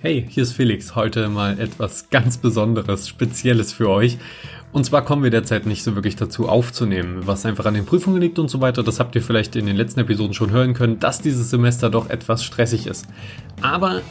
Hey, hier ist Felix. Heute mal etwas ganz Besonderes, Spezielles für euch. Und zwar kommen wir derzeit nicht so wirklich dazu aufzunehmen, was einfach an den Prüfungen liegt und so weiter. Das habt ihr vielleicht in den letzten Episoden schon hören können, dass dieses Semester doch etwas stressig ist. Aber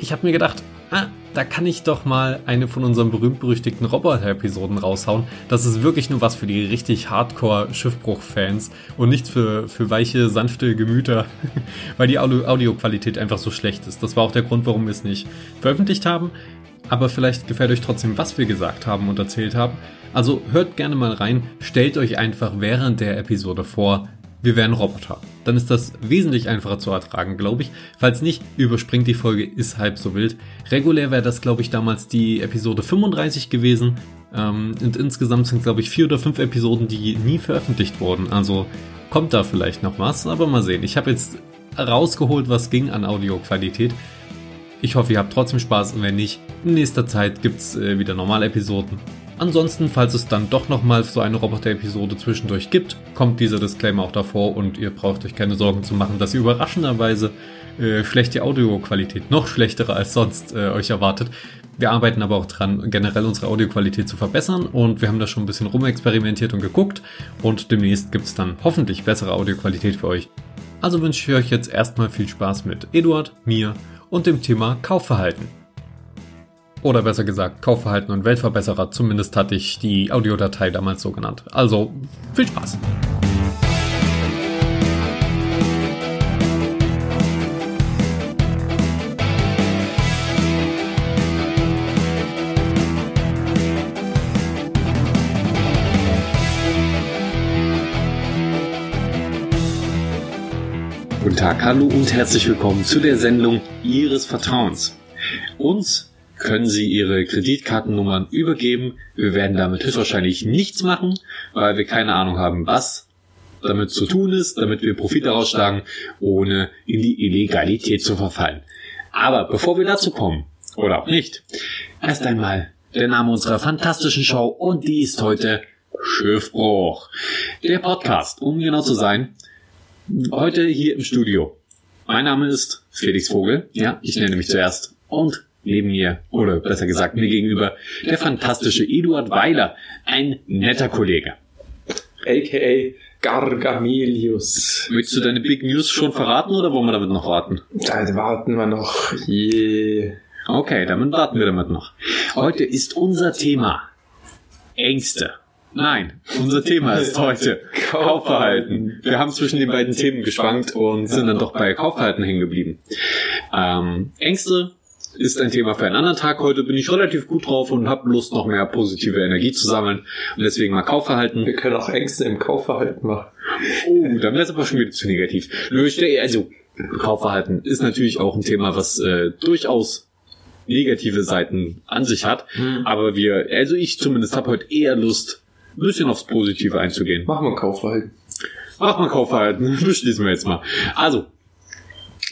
ich habe mir gedacht, ah, da kann ich doch mal eine von unseren berühmt-berüchtigten Roboter-Episoden raushauen. Das ist wirklich nur was für die richtig Hardcore-Schiffbruch-Fans und nicht für, für weiche, sanfte Gemüter, weil die Audioqualität einfach so schlecht ist. Das war auch der Grund, warum wir es nicht veröffentlicht haben. Aber vielleicht gefällt euch trotzdem, was wir gesagt haben und erzählt haben. Also hört gerne mal rein, stellt euch einfach während der Episode vor, wir wären Roboter. Dann ist das wesentlich einfacher zu ertragen, glaube ich. Falls nicht, überspringt die Folge, ist halb so wild. Regulär wäre das, glaube ich, damals die Episode 35 gewesen. Ähm, und insgesamt sind, glaube ich, vier oder fünf Episoden, die nie veröffentlicht wurden. Also kommt da vielleicht noch was, aber mal sehen. Ich habe jetzt rausgeholt, was ging an Audioqualität. Ich hoffe, ihr habt trotzdem Spaß und wenn nicht, in nächster Zeit gibt's äh, wieder normale Episoden. Ansonsten, falls es dann doch nochmal so eine Roboter-Episode zwischendurch gibt, kommt dieser Disclaimer auch davor und ihr braucht euch keine Sorgen zu machen, dass ihr überraschenderweise äh, schlechte Audioqualität, noch schlechtere als sonst, äh, euch erwartet. Wir arbeiten aber auch dran, generell unsere Audioqualität zu verbessern und wir haben da schon ein bisschen rumexperimentiert und geguckt und demnächst gibt's dann hoffentlich bessere Audioqualität für euch. Also wünsche ich euch jetzt erstmal viel Spaß mit Eduard, mir und dem Thema Kaufverhalten. Oder besser gesagt, Kaufverhalten und Weltverbesserer. Zumindest hatte ich die Audiodatei damals so genannt. Also, viel Spaß! Guten Tag, hallo und herzlich willkommen zu der Sendung Ihres Vertrauens. Uns können Sie Ihre Kreditkartennummern übergeben. Wir werden damit höchstwahrscheinlich nichts machen, weil wir keine Ahnung haben, was damit zu tun ist, damit wir Profit daraus schlagen, ohne in die Illegalität zu verfallen. Aber bevor wir dazu kommen, oder auch nicht, erst einmal der Name unserer fantastischen Show und die ist heute Schiffbruch. Der Podcast, um genau zu sein, heute hier im Studio. Mein Name ist Felix Vogel, ja, ich nenne mich zuerst und neben mir, oder besser gesagt mir gegenüber, der fantastische Eduard Weiler, ein netter Kollege. AKA Gargamelius. Möchtest du deine Big News schon verraten oder wollen wir damit noch warten? Da warten wir noch. Yeah. Okay, damit warten wir damit noch. Heute ist unser Thema Ängste. Nein, unser Thema ist heute Kaufverhalten. Wir haben zwischen den beiden Themen geschwankt und sind dann doch bei Kaufverhalten hängen geblieben. Ähm, Ängste ist ein Thema für einen anderen Tag. Heute bin ich relativ gut drauf und habe Lust, noch mehr positive Energie zu sammeln. Und deswegen mal Kaufverhalten. Wir können auch Ängste im Kaufverhalten machen. Oh, dann wäre es aber schon wieder zu negativ. Also Kaufverhalten ist natürlich auch ein Thema, was äh, durchaus negative Seiten an sich hat. Hm. Aber wir, also ich zumindest habe heute eher Lust, ein bisschen aufs Positive einzugehen. Machen wir Kaufverhalten. Machen wir Kaufverhalten. Beschließen wir jetzt mal. Also,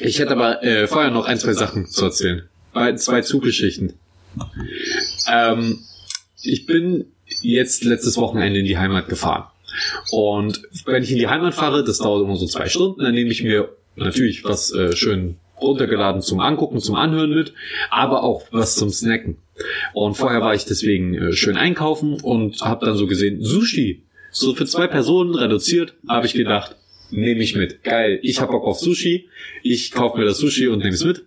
ich hätte aber äh, vorher noch ein, zwei Sachen zu erzählen bei zwei Zuggeschichten. Ähm, ich bin jetzt letztes Wochenende in die Heimat gefahren. Und wenn ich in die Heimat fahre, das dauert immer so zwei Stunden, dann nehme ich mir natürlich was äh, schön runtergeladen zum Angucken, zum Anhören mit, aber auch was zum Snacken. Und vorher war ich deswegen äh, schön einkaufen und habe dann so gesehen, Sushi, so für zwei Personen reduziert, habe ich gedacht, nehme ich mit. Geil, ich habe Bock auf Sushi, ich kaufe mir das Sushi und nehme es mit.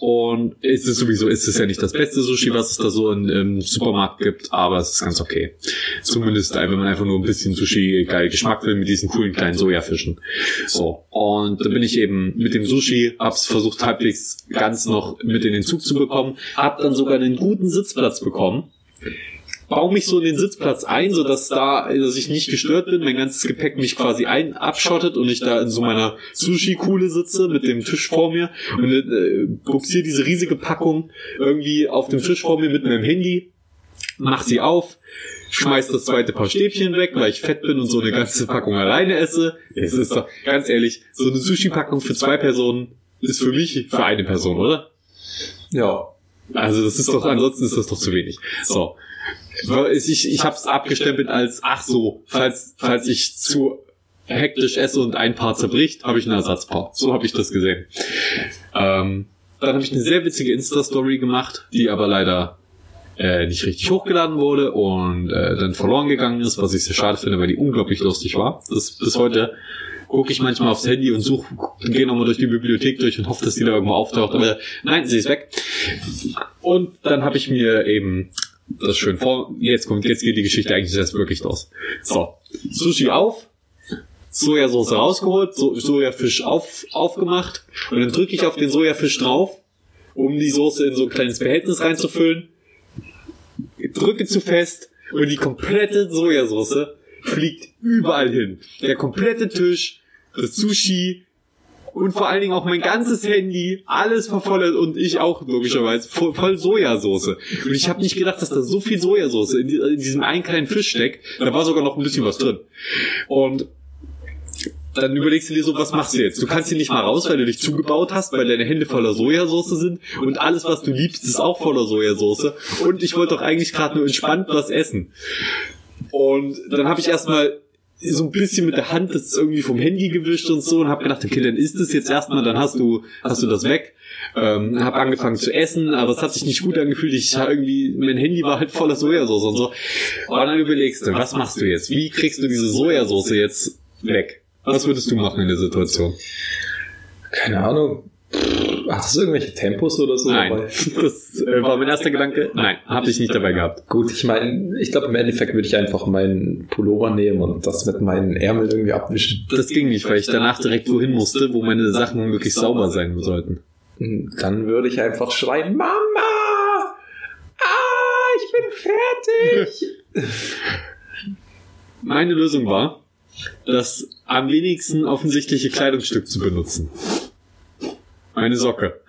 Und es ist sowieso, ist es ja nicht das beste Sushi, was es da so im im Supermarkt gibt, aber es ist ganz okay. Zumindest, wenn man einfach nur ein bisschen Sushi geil Geschmack will mit diesen coolen kleinen Sojafischen. So. Und da bin ich eben mit dem Sushi, hab's versucht halbwegs ganz noch mit in den Zug zu bekommen, hab dann sogar einen guten Sitzplatz bekommen baue mich so in den Sitzplatz ein, so dass da, dass ich nicht gestört bin, mein ganzes Gepäck mich quasi ein abschottet und ich da in so meiner Sushi-Kuhle sitze mit dem Tisch vor mir und äh, buxiere diese riesige Packung irgendwie auf dem Tisch vor mir mit meinem Handy, mach sie auf, schmeiß das zweite Paar Stäbchen weg, weil ich fett bin und so eine ganze Packung alleine esse. Es ist doch, ganz ehrlich, so eine Sushi-Packung für zwei Personen ist für mich für eine Person, oder? Ja. Also das ist doch, ansonsten ist das doch zu wenig. So. Ich, ich habe es abgestempelt als, ach so, falls, falls ich zu hektisch esse und ein Paar zerbricht, habe ich ein Ersatzpaar. So habe ich das gesehen. Ähm, dann habe ich eine sehr witzige Insta-Story gemacht, die aber leider äh, nicht richtig hochgeladen wurde und äh, dann verloren gegangen ist, was ich sehr schade finde, weil die unglaublich lustig war. Das bis heute gucke ich manchmal aufs Handy und suche, gehe nochmal durch die Bibliothek durch und hoffe, dass die da irgendwo auftaucht. Aber nein, sie ist weg. Und dann habe ich mir eben das schön vor. Jetzt kommt, jetzt geht die Geschichte eigentlich erst wirklich los. So, Sushi auf, Sojasauce rausgeholt, so Sojafisch auf, aufgemacht und dann drücke ich auf den Sojafisch drauf, um die Soße in so ein kleines Behältnis reinzufüllen. Drücke zu fest und die komplette Sojasauce fliegt überall hin. Der komplette Tisch, das Sushi und vor allen Dingen auch mein ganzes Handy, alles war voll und ich auch logischerweise voll, voll Sojasauce. Und ich habe nicht gedacht, dass da so viel Sojasauce in, in diesem einen kleinen Fisch steckt. Da war sogar noch ein bisschen was drin. Und dann überlegst du dir so, was machst du jetzt? Du kannst hier nicht mal raus, weil du dich zugebaut hast, weil deine Hände voller Sojasauce sind und alles, was du liebst, ist auch voller Sojasauce. Und ich wollte doch eigentlich gerade nur entspannt was essen. Und dann habe ich erstmal so ein bisschen mit der Hand das irgendwie vom Handy gewischt und so und habe gedacht, okay, dann ist es jetzt erstmal, dann hast du hast du das weg. Ähm, habe angefangen zu essen, aber es hat sich nicht gut angefühlt. Ich irgendwie mein Handy war halt voller Sojasauce und so. Und dann überlegst du, was machst du jetzt? Wie kriegst du diese Sojasauce jetzt weg? Was würdest du machen in der Situation? Keine Ahnung. Hat das irgendwelche Tempos oder so Nein, dabei? das äh, war mein erster Gedanke. Nein, habe ich nicht dabei gehabt. Gut, ich meine, ich glaube im Endeffekt würde ich einfach meinen Pullover nehmen und das mit meinen Ärmeln irgendwie abwischen. Das ging nicht, weil ich danach direkt wohin musste, wo meine Sachen wirklich sauber sein sollten. Dann würde ich einfach schreien, Mama! Ah, ich bin fertig! Meine Lösung war, das am wenigsten offensichtliche Kleidungsstück zu benutzen. Meine Socke.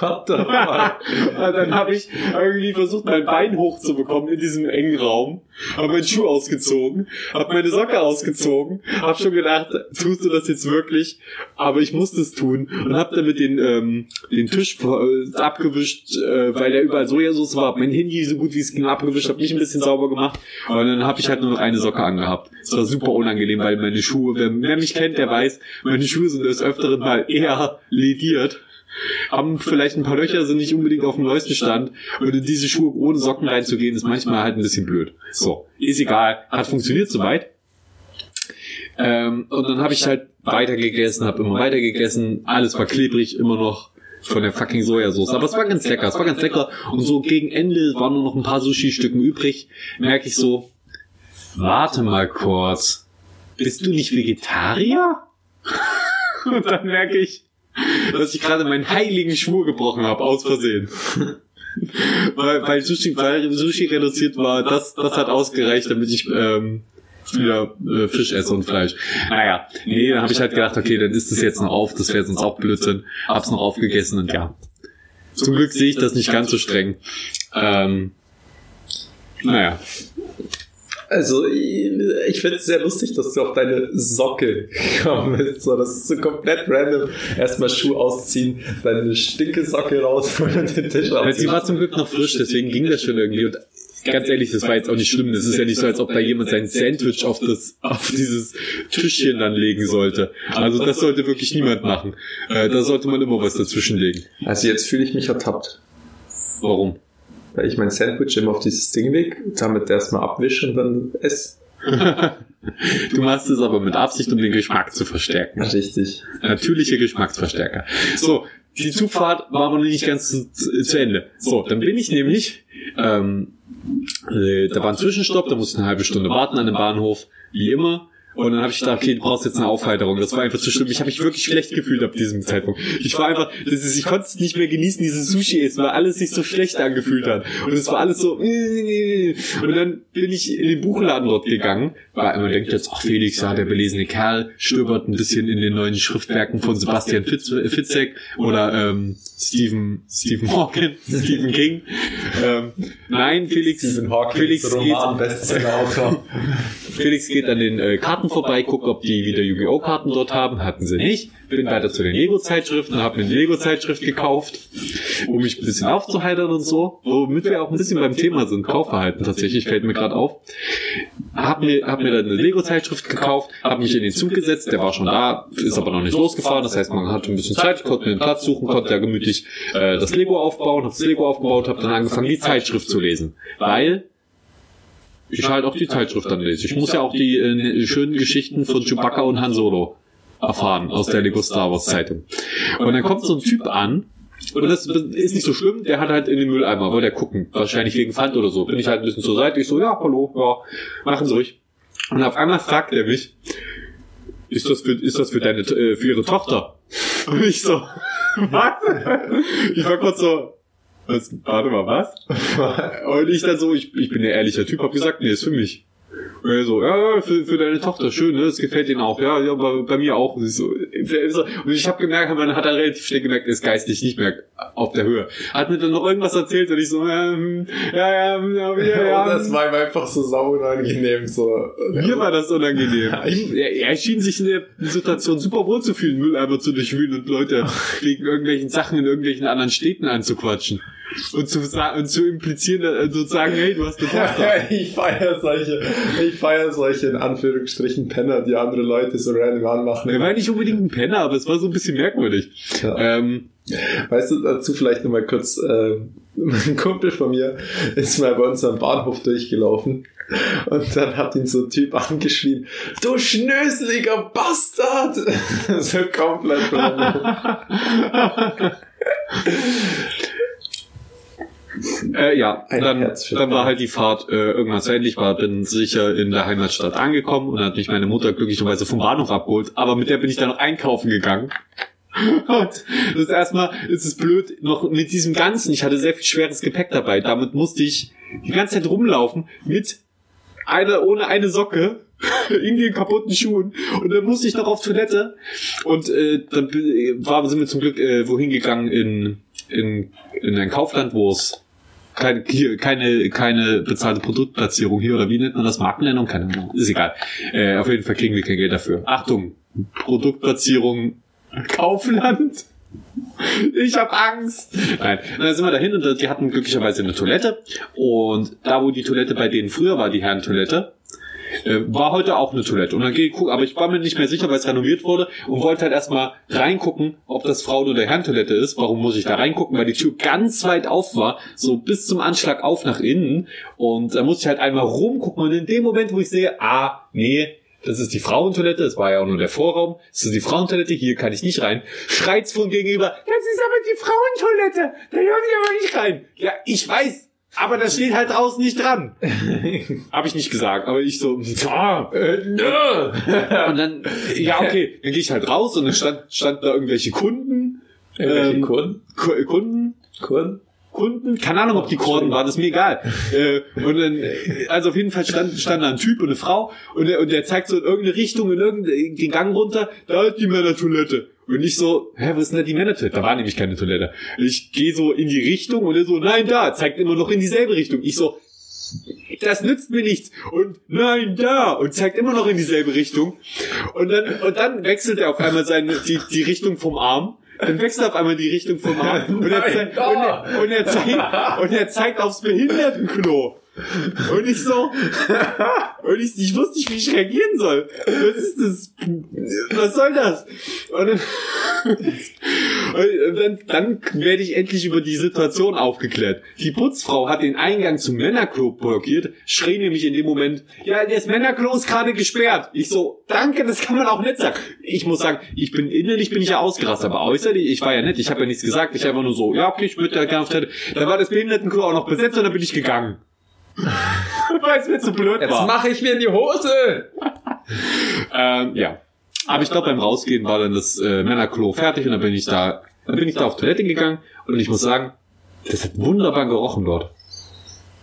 What the fuck? Dann habe ich irgendwie versucht, mein Bein hochzubekommen in diesem engen Raum, habe meinen Schuh ausgezogen, habe meine Socke ausgezogen, habe schon gedacht, tust du das jetzt wirklich? Aber ich musste es tun und habe damit den ähm, den Tisch äh, abgewischt, äh, weil da überall Sojasauce war. Mein Handy so gut wie es ging abgewischt, habe mich ein bisschen sauber gemacht und dann habe ich halt nur noch eine Socke angehabt. Es war super unangenehm, weil meine Schuhe, wer, wer mich kennt, der weiß, meine Schuhe sind des Öfteren mal eher lediert haben vielleicht ein paar Löcher, sind nicht unbedingt auf dem neuesten Stand. Und in diese Schuhe ohne Socken reinzugehen, ist manchmal halt ein bisschen blöd. So, ist egal. Hat funktioniert soweit. Ähm, und dann habe ich halt weiter gegessen, habe immer weiter gegessen. Alles war klebrig, immer noch von der fucking Sojasauce. Aber es war ganz lecker, es war ganz lecker. Und so gegen Ende waren nur noch ein paar Sushi-Stücken übrig. Merke ich so, warte mal kurz. Bist du nicht Vegetarier? Und dann merke ich, dass ich gerade meinen heiligen Schwur gebrochen habe, aus Versehen. weil, weil Sushi, weil Sushi reduziert war, das, das hat ausgereicht, damit ich ähm, wieder äh, Fisch esse und Fleisch. Naja, nee, dann habe ich halt gedacht, okay, dann ist das jetzt noch auf, das wäre sonst auch Blödsinn. Hab's noch aufgegessen und ja. Zum Glück sehe ich das nicht ganz so streng. Ähm, naja, Also, ich, finde es sehr lustig, dass du auf deine Socke gekommen bist. So, das ist so komplett random. Erstmal Schuh ausziehen, deine stinke Socke rausholen und den Tisch Weil sie war zum Glück noch frisch, deswegen ging das schon irgendwie. Und ganz ehrlich, das war jetzt auch nicht schlimm. Das ist ja nicht so, als ob da jemand sein Sandwich auf das, auf dieses Tischchen dann legen sollte. Also das sollte wirklich niemand machen. Äh, da sollte man immer was dazwischen legen. Also jetzt fühle ich mich ertappt. Warum? Weil ich mein Sandwich immer auf dieses Ding leg, damit erstmal abwische und dann esse. Du machst es aber mit Absicht, um den Geschmack zu verstärken. Richtig. Natürliche Geschmacksverstärker. So, die Zugfahrt war aber noch nicht ganz zu, zu zu Ende. So, dann bin ich nämlich, ähm, äh, da war ein Zwischenstopp, da musste ich eine halbe Stunde warten an dem Bahnhof, wie immer. Und dann habe ich gedacht, okay, du brauchst jetzt eine Aufheiterung. Das war einfach zu schlimm. Ich habe mich wirklich schlecht gefühlt ab diesem Zeitpunkt. Ich war einfach, das ist, ich konnte es nicht mehr genießen, dieses Sushi essen, weil alles sich so schlecht angefühlt hat. Und es war alles so. Und dann bin ich in den Buchladen dort gegangen, weil man denkt jetzt, ach Felix, ja, der belesene Kerl stöbert ein bisschen in den neuen Schriftwerken von Sebastian Fitz, Fitzek oder ähm, Stephen Stephen Hawking, Stephen King. Ähm, nein, Felix, Felix geht. Felix geht an den äh, Karten vorbei, guckt, ob die wieder Yu-Gi-Oh! Karten dort haben. Hatten sie nicht. Bin weiter zu den Lego-Zeitschriften habe mir eine Lego-Zeitschrift gekauft, um mich ein bisschen aufzuheitern und so. Womit wir auch ein bisschen beim Thema sind. Kaufverhalten tatsächlich, fällt mir gerade auf. hab mir, hab mir dann eine Lego-Zeitschrift gekauft, hab mich in den Zug gesetzt, der war schon da, ist aber noch nicht losgefahren, das heißt, man hatte ein bisschen Zeit, konnte mir einen Platz suchen, konnte ja gemütlich äh, das Lego aufbauen, hab das Lego aufgebaut, hab dann angefangen, die Zeitschrift zu lesen, weil ich halt auch die Zeitschrift dann lese. Ich muss ja auch die äh, schönen Geschichten von Chewbacca und Han Solo erfahren aus der Lego Star Wars Zeitung. Und dann kommt so ein Typ an, und das ist nicht so schlimm, der hat halt in den Mülleimer, wollte er gucken, wahrscheinlich wegen Pfand oder so. Bin ich halt ein bisschen zur Seite, ich so, ja, hallo, ja, machen Sie ruhig. Und auf einmal fragt er mich, ist das für, ist das für deine, äh, für Ihre Tochter? Und ich so, was? Ich war kurz so, was, warte mal, was? Und ich dann so, ich, ich bin der ehrliche Typ, hab gesagt, nee, ist für mich. Und er so, ja, für, für deine Tochter, schön, ne? Das gefällt ihnen auch. Ja, ja, bei, bei mir auch. Und ich, so, und ich habe gemerkt, man hat da relativ schnell gemerkt, er ist geistig nicht mehr auf der Höhe. Hat mir dann noch irgendwas erzählt und ich so, ähm, ja, ja, ja, ja, ja. Und das war ihm einfach so sau unangenehm. So. Mir war das unangenehm. Er, er schien sich in der Situation super wohl zu fühlen, Mülleimer zu durchwühlen und Leute wegen irgendwelchen Sachen in irgendwelchen anderen Städten anzuquatschen und zu, und zu implizieren, äh, sozusagen, hey, du hast eine Tochter. ich feiere solche, ich feiere solche in Anführungsstrichen Penner, die andere Leute so random anmachen. Er war nicht unbedingt ein Penner, aber es war so ein bisschen merkwürdig. Ja. Ähm, weißt du, dazu vielleicht nochmal kurz, äh, ein Kumpel von mir ist mal bei uns am Bahnhof durchgelaufen und dann hat ihn so ein Typ angeschrien, du schnöseliger Bastard! so komplett Äh, ja, Ein dann, dann war halt die Fahrt äh, irgendwann zu Ende. Ich war bin sicher in der Heimatstadt angekommen und hat mich meine Mutter glücklicherweise vom Bahnhof abgeholt. Aber mit der bin ich dann noch einkaufen gegangen. Und das ist erstmal, ist es blöd, noch mit diesem Ganzen, ich hatte sehr viel schweres Gepäck dabei. Damit musste ich die ganze Zeit rumlaufen mit einer, ohne eine Socke in den kaputten Schuhen und dann musste ich noch auf Toilette und äh, dann war, sind wir zum Glück äh, wohin gegangen in, in, in ein Kaufland, wo es keine, keine, keine bezahlte Produktplatzierung hier oder wie nennt man das? Markennennung? Keine Ahnung. Ist egal. Äh, auf jeden Fall kriegen wir kein Geld dafür. Achtung! Produktplatzierung Kaufland. Ich hab Angst. Nein, dann sind wir dahin und die hatten glücklicherweise eine Toilette. Und da, wo die Toilette bei denen früher war, die Herrentoilette, äh, war heute auch eine Toilette. Und dann gehe ich gucken, aber ich war mir nicht mehr sicher, weil es renoviert wurde und wollte halt erstmal reingucken, ob das Frauen- oder Herrentoilette ist. Warum muss ich da reingucken? Weil die Tür ganz weit auf war, so bis zum Anschlag auf nach innen. Und da musste ich halt einmal rumgucken und in dem Moment, wo ich sehe, ah, nee, das ist die Frauentoilette, das war ja auch nur der Vorraum, das ist die Frauentoilette, hier kann ich nicht rein. Schreit's von gegenüber, das ist aber die Frauentoilette, da dürfen ich aber nicht rein. Ja, ich weiß, aber das steht halt draußen nicht dran. Habe ich nicht gesagt, aber ich so, ah, äh, nö. Und dann, ja, okay, dann gehe ich halt raus und dann stand, stand da irgendwelche Kunden. Irgendwelche ähm, Kunden? Kunden? Kunden? Kunden, keine Ahnung, ob die Kurden waren, ist mir egal. äh, und dann, also auf jeden Fall stand, stand da ein Typ und eine Frau und der, und der zeigt so in irgendeine Richtung, in irgendeinen Gang runter, da ist die Männertoilette. Und ich so, hä, was ist denn da die Männertoilette? Da war nämlich keine Toilette. Ich gehe so in die Richtung und er so, nein, da, zeigt immer noch in dieselbe Richtung. Ich so, das nützt mir nichts. Und nein, da. Und zeigt immer noch in dieselbe Richtung. Und dann, und dann wechselt er auf einmal seine, die, die Richtung vom Arm. Dann wechselt er auf einmal die Richtung vom Arm. Und er, zeigt, und er, und er zeigt, und er zeigt aufs Behindertenklo. Und ich so, und ich, ich wusste nicht, wie ich reagieren soll. Was ist das? Was soll das? Und dann, und dann, werde ich endlich über die Situation aufgeklärt. Die Putzfrau hat den Eingang zum Männerklo blockiert, schrie nämlich in dem Moment, ja, das Männerklo ist gerade gesperrt. Ich so, danke, das kann man auch nicht sagen. Ich muss sagen, ich bin innerlich bin ich ja ausgerastet, aber äußerlich, ich war ja nett, ich habe ja nichts gesagt, ich einfach nur so, ja, okay, ich würde da gerne auf. Da war das Behindertenklo auch noch besetzt und dann bin ich gegangen. Weil es mir zu blöd Jetzt war. Jetzt mache ich mir in die Hose. ähm, ja. Aber ich glaube, beim Rausgehen war dann das äh, Männerklo fertig und dann bin ich da, dann bin ich da auf Toilette gegangen und ich muss sagen, das hat wunderbar gerochen dort.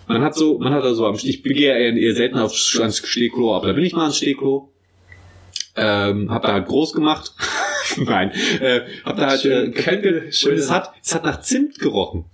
Man hat so, man hat da so am, ich gehe eher, eher selten aufs, ans Stehklo, aber da bin ich mal ans Stehklo. Ähm, hab da halt groß gemacht. Nein, äh, hab da halt äh, gepinkelt und es hat, es hat nach Zimt gerochen.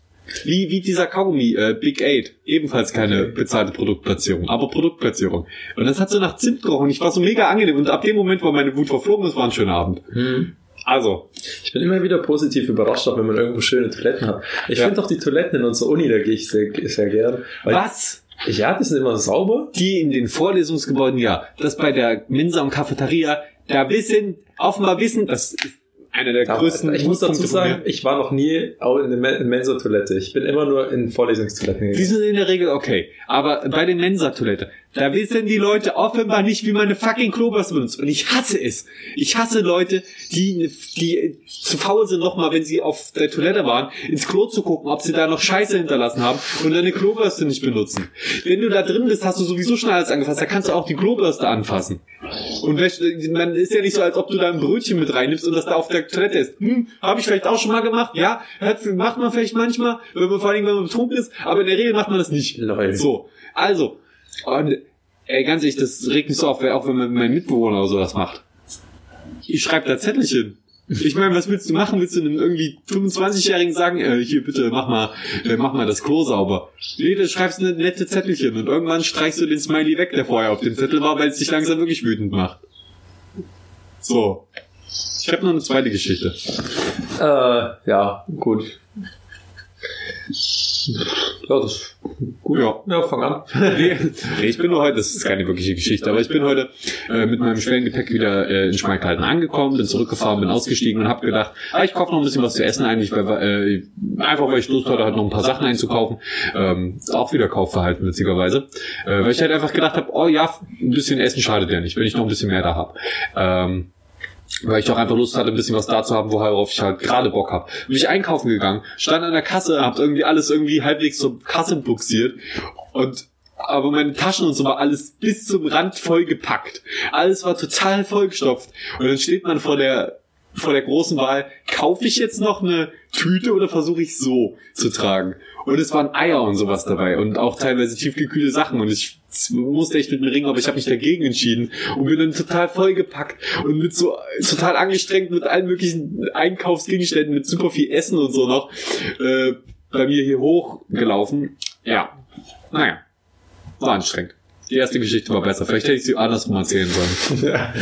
Wie, wie dieser Kaugummi, äh, Big Eight. Ebenfalls keine bezahlte Produktplatzierung, aber Produktplatzierung. Und das hat so nach Zimt gerochen. Ich war so mega angenehm. Und ab dem Moment, wo meine Wut verflogen ist, war ein schöner Abend. Hm. Also. Ich bin immer wieder positiv überrascht, auch wenn man irgendwo schöne Toiletten hat. Ich ja. finde auch die Toiletten in unserer Uni, da gehe ich sehr, sehr gern. Was? Ja, die sind immer sauber. Die in den Vorlesungsgebäuden, ja. Das bei der Mensa und Cafeteria, da wissen, offenbar wissen, das ist einer der Aber größten. ich muss dazu sagen, ich war noch nie auch in der Men- Mensa-Toilette. Ich bin immer nur in Vorlesungstoiletten Die sind in der Regel okay. Aber bei den Mensa-Toilette, da wissen die Leute offenbar nicht, wie man eine fucking Klobürste benutzt. Und ich hasse es. Ich hasse Leute, die, die zu faul sind, nochmal, wenn sie auf der Toilette waren, ins Klo zu gucken, ob sie da noch Scheiße hinterlassen haben und eine Klobürste nicht benutzen. Wenn du da drin bist, hast du sowieso schon alles angefasst. Da kannst du auch die Klobürste anfassen. Und man ist ja nicht so, als ob du da ein Brötchen mit reinnimmst und das da auf der Toilette ist. Hm, habe ich vielleicht auch schon mal gemacht. Ja, macht man vielleicht manchmal, wenn man vor allem, wenn man betrunken ist. Aber in der Regel macht man das nicht. Lol. So, also, und, ey, ganz ehrlich, das regt mich so auf, auch wenn mein Mitbewohner oder sowas macht. Ich schreibe da Zettelchen. Ich meine, was willst du machen? Willst du einem irgendwie 25-Jährigen sagen, äh, hier bitte mach mal, äh, mach mal das Klo sauber? Nee, du schreibst eine nette Zettelchen und irgendwann streichst du den Smiley weg, der vorher auf dem Zettel war, weil es dich langsam wirklich wütend macht. So. Ich habe noch eine zweite Geschichte. Äh, ja, gut. Ja, das gut. Ja. Ja, fang an. Nee, ich bin nur heute, das ist keine wirkliche Geschichte, aber ich bin heute äh, mit meinem schweren Gepäck wieder äh, in Schmalkalden angekommen, bin zurückgefahren, bin ausgestiegen und habe gedacht, ah, ich kaufe noch ein bisschen was zu essen eigentlich, weil, äh, einfach weil ich Lust hatte, halt noch ein paar Sachen einzukaufen. Ähm, auch wieder Kaufverhalten witzigerweise. Äh, weil ich halt einfach gedacht habe, oh ja, ein bisschen Essen schadet ja nicht, wenn ich noch ein bisschen mehr da habe. Ähm, weil ich auch einfach Lust hatte, ein bisschen was da zu haben, worauf ich halt gerade Bock habe. Bin ich einkaufen gegangen, stand an der Kasse, hab irgendwie alles irgendwie halbwegs zur Kasse buxiert und aber meine Taschen und so war alles bis zum Rand voll gepackt. Alles war total vollgestopft. Und dann steht man vor der vor der großen Wahl, kaufe ich jetzt noch eine Tüte oder versuche ich so zu tragen? Und es waren Eier und sowas dabei und auch teilweise tiefgekühlte Sachen und ich musste echt mit mir ringen, aber ich habe mich dagegen entschieden und bin dann total vollgepackt und mit so total angestrengt mit allen möglichen Einkaufsgegenständen, mit super viel Essen und so noch äh, bei mir hier hochgelaufen. Ja, naja, war anstrengend. Die erste Geschichte war besser. Vielleicht hätte ich sie andersrum erzählen sollen. Ja.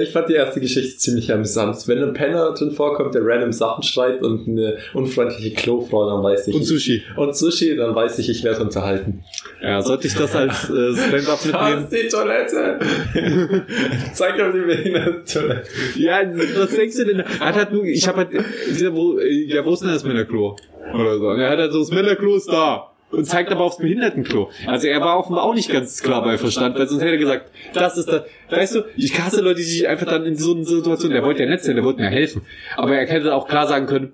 Ich fand die erste Geschichte ziemlich amüsant. Wenn ein Penner drin vorkommt, der random Sachen schreibt und eine unfreundliche Klofrau, dann weiß ich. Und Sushi. Und Sushi, dann weiß ich, ich werde unterhalten. Ja, sollte ich das als äh, Stand-up Da mitnehmen? ist die Toilette! Zeig doch die behinderte Toilette. Ja, was denkst du denn? Er hat halt nur, ich habe halt, dieser, wo, äh, ja, wo ist denn das Männerklo? Oder so. Und er hat halt so, das Männerklo ist da. Und zeigt aber aufs Behindertenklo. Also er war offenbar auch nicht ganz klar bei Verstand, weil sonst hätte er gesagt, das ist das. Weißt du, ich hasse Leute, die sich einfach dann in so einer Situation, der wollte ja nett sein, der wollte mir helfen. Aber er hätte auch klar sagen können,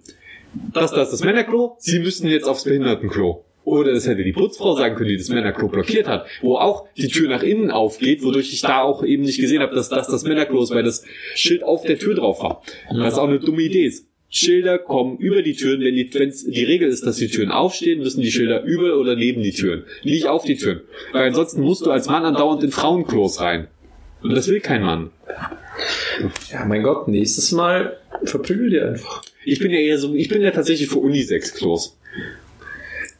das, das ist das Männerklo, sie müssten jetzt aufs Behindertenklo. Oder das hätte die Putzfrau sagen können, die das Männerklo blockiert hat, wo auch die Tür nach innen aufgeht, wodurch ich da auch eben nicht gesehen habe, dass das das Männerklo ist, weil das Schild auf der Tür drauf war. Was auch eine dumme Idee ist. Schilder kommen über die Türen, wenn die, wenn's, die Regel ist, dass die Türen aufstehen, müssen die Schilder über oder neben die Türen, nicht auf die Türen. Weil ansonsten musst du als Mann andauernd in Frauenklos rein. Und das will kein Mann. Ja, mein Gott, nächstes Mal verprügel dir einfach. Ich bin ja eher so, ich bin ja tatsächlich für Unisex-Klos.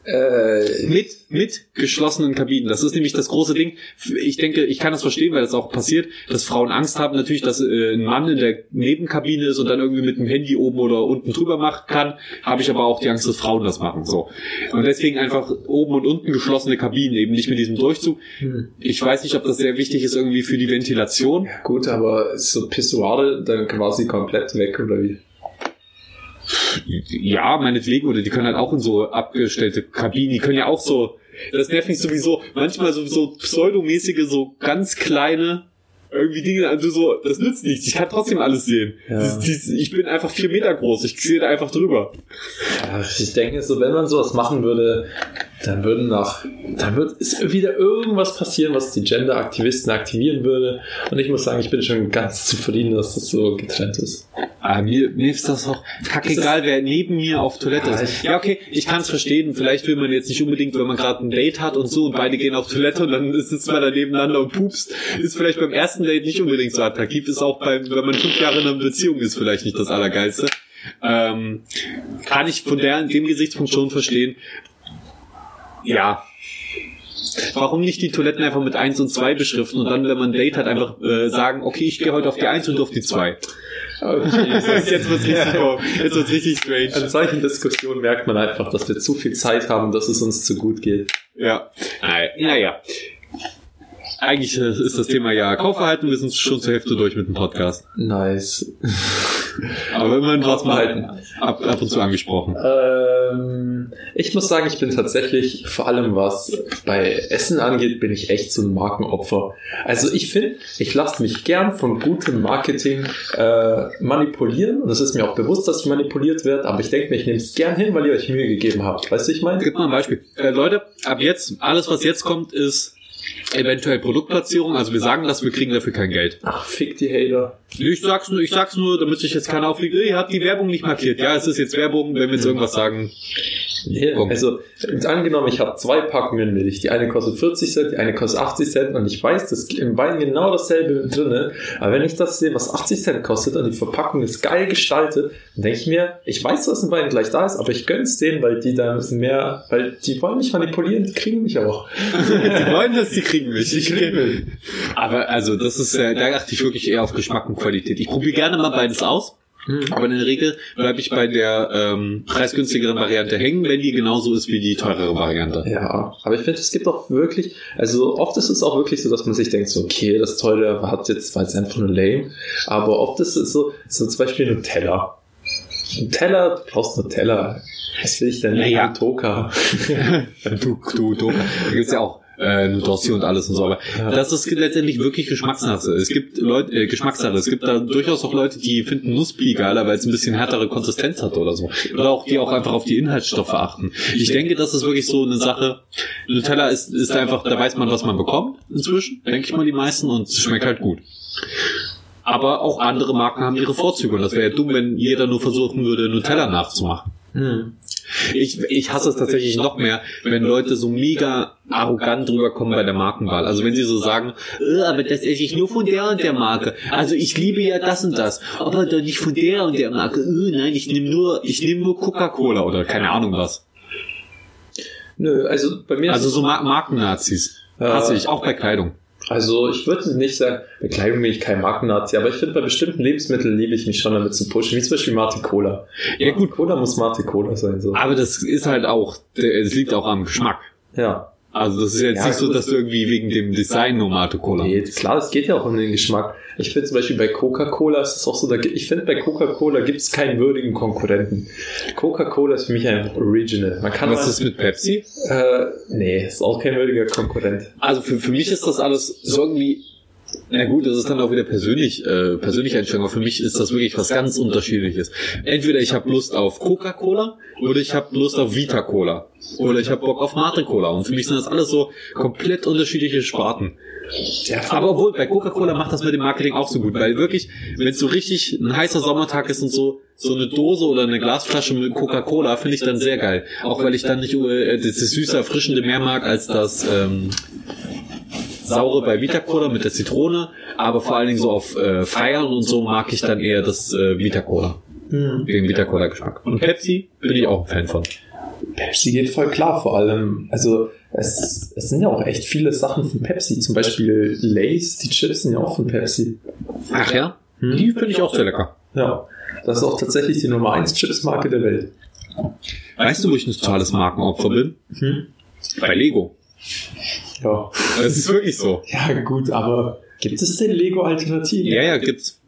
Äh, Mit, mit geschlossenen Kabinen. Das ist nämlich das große Ding. Ich denke, ich kann das verstehen, weil das auch passiert, dass Frauen Angst haben natürlich, dass äh, ein Mann in der Nebenkabine ist und dann irgendwie mit dem Handy oben oder unten drüber machen kann. Habe ich aber auch die Angst, dass Frauen das machen. So. Und deswegen einfach oben und unten geschlossene Kabinen, eben nicht mit diesem Durchzug. Ich weiß nicht, ob das sehr wichtig ist irgendwie für die Ventilation. ja gut, aber ist so Pissoire dann quasi komplett weg, oder wie? Ja, meinetwegen, oder die können halt auch in so abgestellte Kabinen, die können ja auch so, das nervt mich sowieso, manchmal so, so pseudomäßige, so ganz kleine, irgendwie Dinge, also so, das nützt nichts, ich kann trotzdem alles sehen. Ja. Dies, dies, ich bin einfach vier Meter groß, ich sehe da einfach drüber. Ja, ich denke, so wenn man sowas machen würde, dann würden nach, dann wird ist wieder irgendwas passieren, was die Gender-Aktivisten aktivieren würde. Und ich muss sagen, ich bin schon ganz zufrieden, dass das so getrennt ist. Ah, mir, mir ist das auch kackegal, wer neben mir auf Toilette Ja, ist. Ja, okay, ich kann es verstehen. Vielleicht will man jetzt nicht unbedingt, wenn man gerade ein Date hat und so und beide gehen auf Toilette und dann sitzt man da nebeneinander und pupst. Ist vielleicht beim ersten Date nicht unbedingt so attraktiv. Ist auch beim, wenn man fünf Jahre in einer Beziehung ist, vielleicht nicht das Allergeilste. Ähm, kann ich von der, dem Gesichtspunkt schon verstehen. Ja. Warum nicht die Toiletten einfach mit 1 und 2 beschriften und dann, wenn man ein Date hat, einfach äh, sagen, okay, ich gehe heute auf die 1 und du auf die 2. Oh, Jesus. Jetzt wird's richtig, jetzt wird's richtig strange. An solchen Diskussionen merkt man einfach, dass wir zu viel Zeit haben, dass es uns zu gut geht. Ja. Naja. Eigentlich äh, ist das Thema ja Kaufverhalten. Wir sind schon zur Hälfte durch mit dem Podcast. Nice. Aber immerhin war es mal ab, ab und zu angesprochen. Ähm, ich muss sagen, ich bin tatsächlich, vor allem was bei Essen angeht, bin ich echt so ein Markenopfer. Also ich finde, ich lasse mich gern von gutem Marketing äh, manipulieren und es ist mir auch bewusst, dass ich manipuliert werde, aber ich denke mir, ich nehme es gern hin, weil ihr euch Mühe gegeben habt. Weißt du, ich meine? Gib mal ein Beispiel. Äh, Leute, ab jetzt, alles was jetzt kommt, ist eventuell Produktplatzierung. Also wir sagen das, wir kriegen dafür kein Geld. Ach, fick die Hater. Ich sag's nur, ich sag's nur, damit sich jetzt keiner aufliegt, ihr habt die Werbung nicht markiert. Ja, es ist jetzt Werbung, wenn wir jetzt irgendwas sagen. Komm. also angenommen, ich habe zwei Packungen Milch. Die eine kostet 40 Cent, die eine kostet 80 Cent und ich weiß, dass im Wein genau dasselbe drinne. Aber wenn ich das sehe, was 80 Cent kostet und die Verpackung ist geil gestaltet, dann denke ich mir, ich weiß, dass ein Wein gleich da ist, aber ich gönn's denen, weil die da ein bisschen mehr, weil die wollen mich manipulieren, die kriegen mich auch. Die wollen das, die kriegen mich. Die kriegen mich. Aber also, das ist, äh, da achte ich wirklich eher auf Geschmack und Qualität. Ich probiere gerne mal beides aus. Aber in der Regel bleibe ich bei der ähm, preisgünstigeren Variante hängen, wenn die genauso ist wie die teurere Variante. Ja, aber ich finde, es gibt auch wirklich, also oft ist es auch wirklich so, dass man sich denkt, so, okay, das Teure hat jetzt, war jetzt einfach nur lame, aber oft ist es so, so zum Beispiel Nutella. Nutella, du brauchst Nutella. Was will ich denn? Naja. Toka. Du, du, du. Da gibt's ja auch äh, Nudossi und alles und so. Aber Ja. das ist letztendlich wirklich Geschmackssache. Es gibt Leute, äh, Geschmackssache. Es gibt da durchaus auch Leute, die finden Nussbli geiler, weil es ein bisschen härtere Konsistenz hat oder so. Oder auch die auch einfach auf die Inhaltsstoffe achten. Ich denke, das ist wirklich so eine Sache. Nutella ist, ist einfach, da weiß man, was man bekommt inzwischen, denke ich mal die meisten, und es schmeckt halt gut. Aber auch andere Marken haben ihre Vorzüge. Und das wäre ja dumm, wenn jeder nur versuchen würde, Nutella nachzumachen. Hm. Ich, ich hasse es tatsächlich noch mehr, wenn Leute so mega arrogant rüberkommen bei der Markenwahl. Also wenn sie so sagen, äh, aber das esse ich nur von der und der Marke. Also ich liebe ja das und das, aber doch nicht von der und der Marke. Äh, nein, ich nehme nur, ich nehme nur Coca-Cola oder keine Ahnung was. Nö, also bei mir Also so Mar Markennazis. Hasse ich, auch bei Kleidung. Also ich würde nicht sagen, bei Kleidung bin ich kein Markennazi, aber ich finde, bei bestimmten Lebensmitteln liebe ich mich schon damit zu pushen, wie zum Beispiel Mate Cola. Ja gut, Cola muss Mate Cola sein, so. aber das ist halt auch, es liegt auch am Geschmack. Ja. Also das ist jetzt Ja, nicht so, dass du irgendwie wegen dem Design nur Mate Cola. Nee, klar, es geht ja auch um den Geschmack. Ich finde zum Beispiel bei Coca-Cola ist es auch so, da, ich finde bei Coca-Cola gibt es keinen würdigen Konkurrenten. Coca-Cola ist für mich einfach original. Man kann Was ist mit Pepsi? Äh, nee, ist auch kein würdiger Konkurrent. Also für, für mich ist das alles so irgendwie. Na gut, das ist dann auch wieder persönlich, äh, persönliche Einstellung, aber für mich ist das wirklich was ganz unterschiedliches. Entweder ich habe Lust auf Coca-Cola oder ich habe Lust auf Vita-Cola. Oder ich habe Bock auf Mate-Cola. Und für mich sind das alles so komplett unterschiedliche Sparten. Ja, Aber obwohl, bei Coca-Cola macht das mit dem Marketing auch so gut, weil wirklich, wenn es so richtig ein heißer Sommertag ist und so, so eine Dose oder eine Glasflasche mit Coca-Cola finde ich dann sehr geil. Auch weil ich dann nicht äh, das süße, erfrischende mehr mag als das ähm, saure bei Vita-Cola mit der Zitrone, aber vor allen Dingen so auf äh, Feiern und so mag ich dann eher das äh, Vita-Cola. Hm. Wegen Vita-Cola-Geschmack. Und Pepsi bin ich auch ein Fan von. Pepsi geht voll klar, vor allem. Also es, es sind ja auch echt viele Sachen von Pepsi. Zum Beispiel Lays, die Chips sind ja auch von Pepsi. Ach ja? Die finde ich auch sehr lecker. Ja. Das ist auch tatsächlich die Nummer 1 Chips-Marke der Welt. Weißt du, wo ich ein totales Markenopfer bin? Hm. Bei Lego. Ja. Das ist wirklich so. Ja, gut, aber gibt es denn Lego-Alternativen? Ja, ja, gibt's.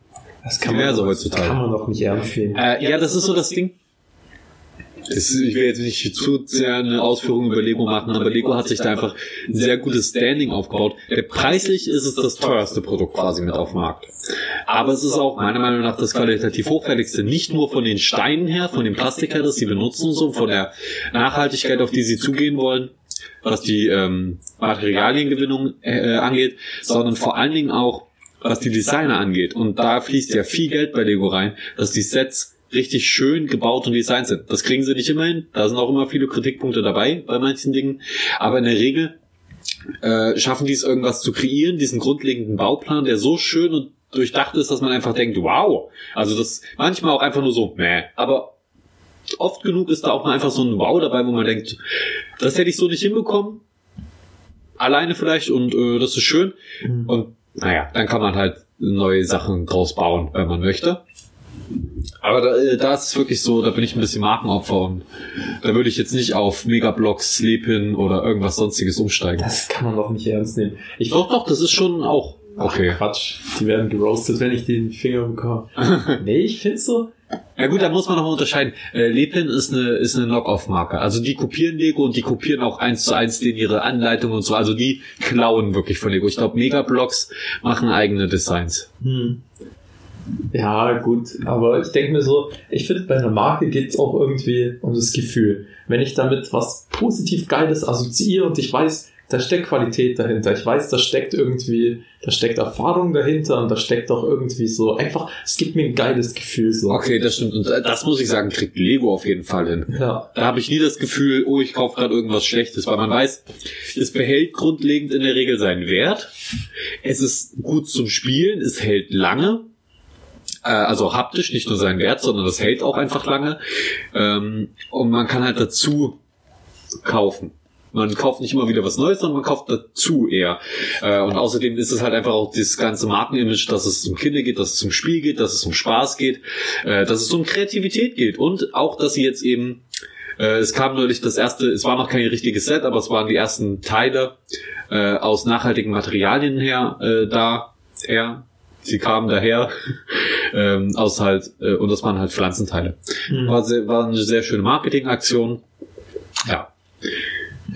Das kann man, diverse doch- heutzutage. kann man doch nicht ernst nehmen. Äh, ja, das ist so das Ding. Es, ich will jetzt nicht zu sehr eine Ausführung über Lego machen, aber Lego hat sich da einfach ein sehr gutes Standing aufgebaut. Der preislich ist es das teuerste Produkt quasi mit auf dem Markt. Aber es ist auch meiner Meinung nach das qualitativ hochwertigste. Nicht nur von den Steinen her, von dem Plastik her, das sie benutzen und so, von der Nachhaltigkeit, auf die sie zugehen wollen, was die ähm, Materialiengewinnung äh, angeht, sondern vor allen Dingen auch, was die Designer angeht. Und da fließt ja viel Geld bei Lego rein, dass die Sets richtig schön gebaut und designt sind. Das kriegen sie nicht immer hin. Da sind auch immer viele Kritikpunkte dabei bei manchen Dingen. Aber in der Regel äh, schaffen die es irgendwas zu kreieren, diesen grundlegenden Bauplan, der so schön und durchdacht ist, dass man einfach denkt, wow. Also das manchmal auch einfach nur so, meh. Aber oft genug ist da auch mal einfach so ein Wow dabei, wo man denkt, das hätte ich so nicht hinbekommen. Alleine vielleicht und äh, das ist schön. Und naja, dann kann man halt neue Sachen draus bauen, wenn man möchte. Aber da, äh, da ist es wirklich so, da bin ich ein bisschen Markenopfer und da würde ich jetzt nicht auf Megablocks, Sleepin oder irgendwas sonstiges umsteigen. Das kann man doch nicht ernst nehmen. Ich Doch, doch, das ist schon auch okay. Ach, Quatsch. Die werden geroastet, wenn ich den Finger bekomme. nee, ich find's so. Ja gut, da muss man noch mal unterscheiden. Äh, Lepin ist eine ist eine Knock-off-Marke. Also die kopieren Lego und die kopieren auch eins zu eins den ihre Anleitungen und so. Also die klauen wirklich von Lego. Ich glaube, Megablocks machen eigene Designs. Hm. Ja, gut, aber ich denke mir so, ich finde, bei einer Marke geht's auch irgendwie um das Gefühl. Wenn ich damit was positiv Geiles assoziiere und ich weiß, da steckt Qualität dahinter. Ich weiß, da steckt irgendwie, da steckt Erfahrung dahinter und da steckt auch irgendwie so einfach, es gibt mir ein geiles Gefühl so. Okay, das stimmt. Und das muss ich sagen, kriegt Lego auf jeden Fall hin. Ja. Da habe ich nie das Gefühl, oh, ich kaufe gerade irgendwas Schlechtes, weil man weiß, es behält grundlegend in der Regel seinen Wert. Es ist gut zum Spielen, es hält lange. Äh, Also haptisch, nicht nur seinen Wert, sondern das hält auch einfach lange. Ähm, Und man kann halt dazu kaufen. Man kauft nicht immer wieder was Neues, sondern man kauft dazu eher. Äh, Und außerdem ist es halt einfach auch das ganze Markenimage, dass es um Kinder geht, dass es um Spiel geht, dass es um Spaß geht, äh, dass es um Kreativität geht und auch, dass sie jetzt eben äh, es kam neulich das erste, es war noch kein richtiges Set, aber es waren die ersten Teile äh, aus nachhaltigen Materialien her äh, da. Her. Sie kamen daher ähm, aus halt, äh, und das waren halt Pflanzenteile. Hm. War, sehr, war eine sehr schöne Marketingaktion. Ja.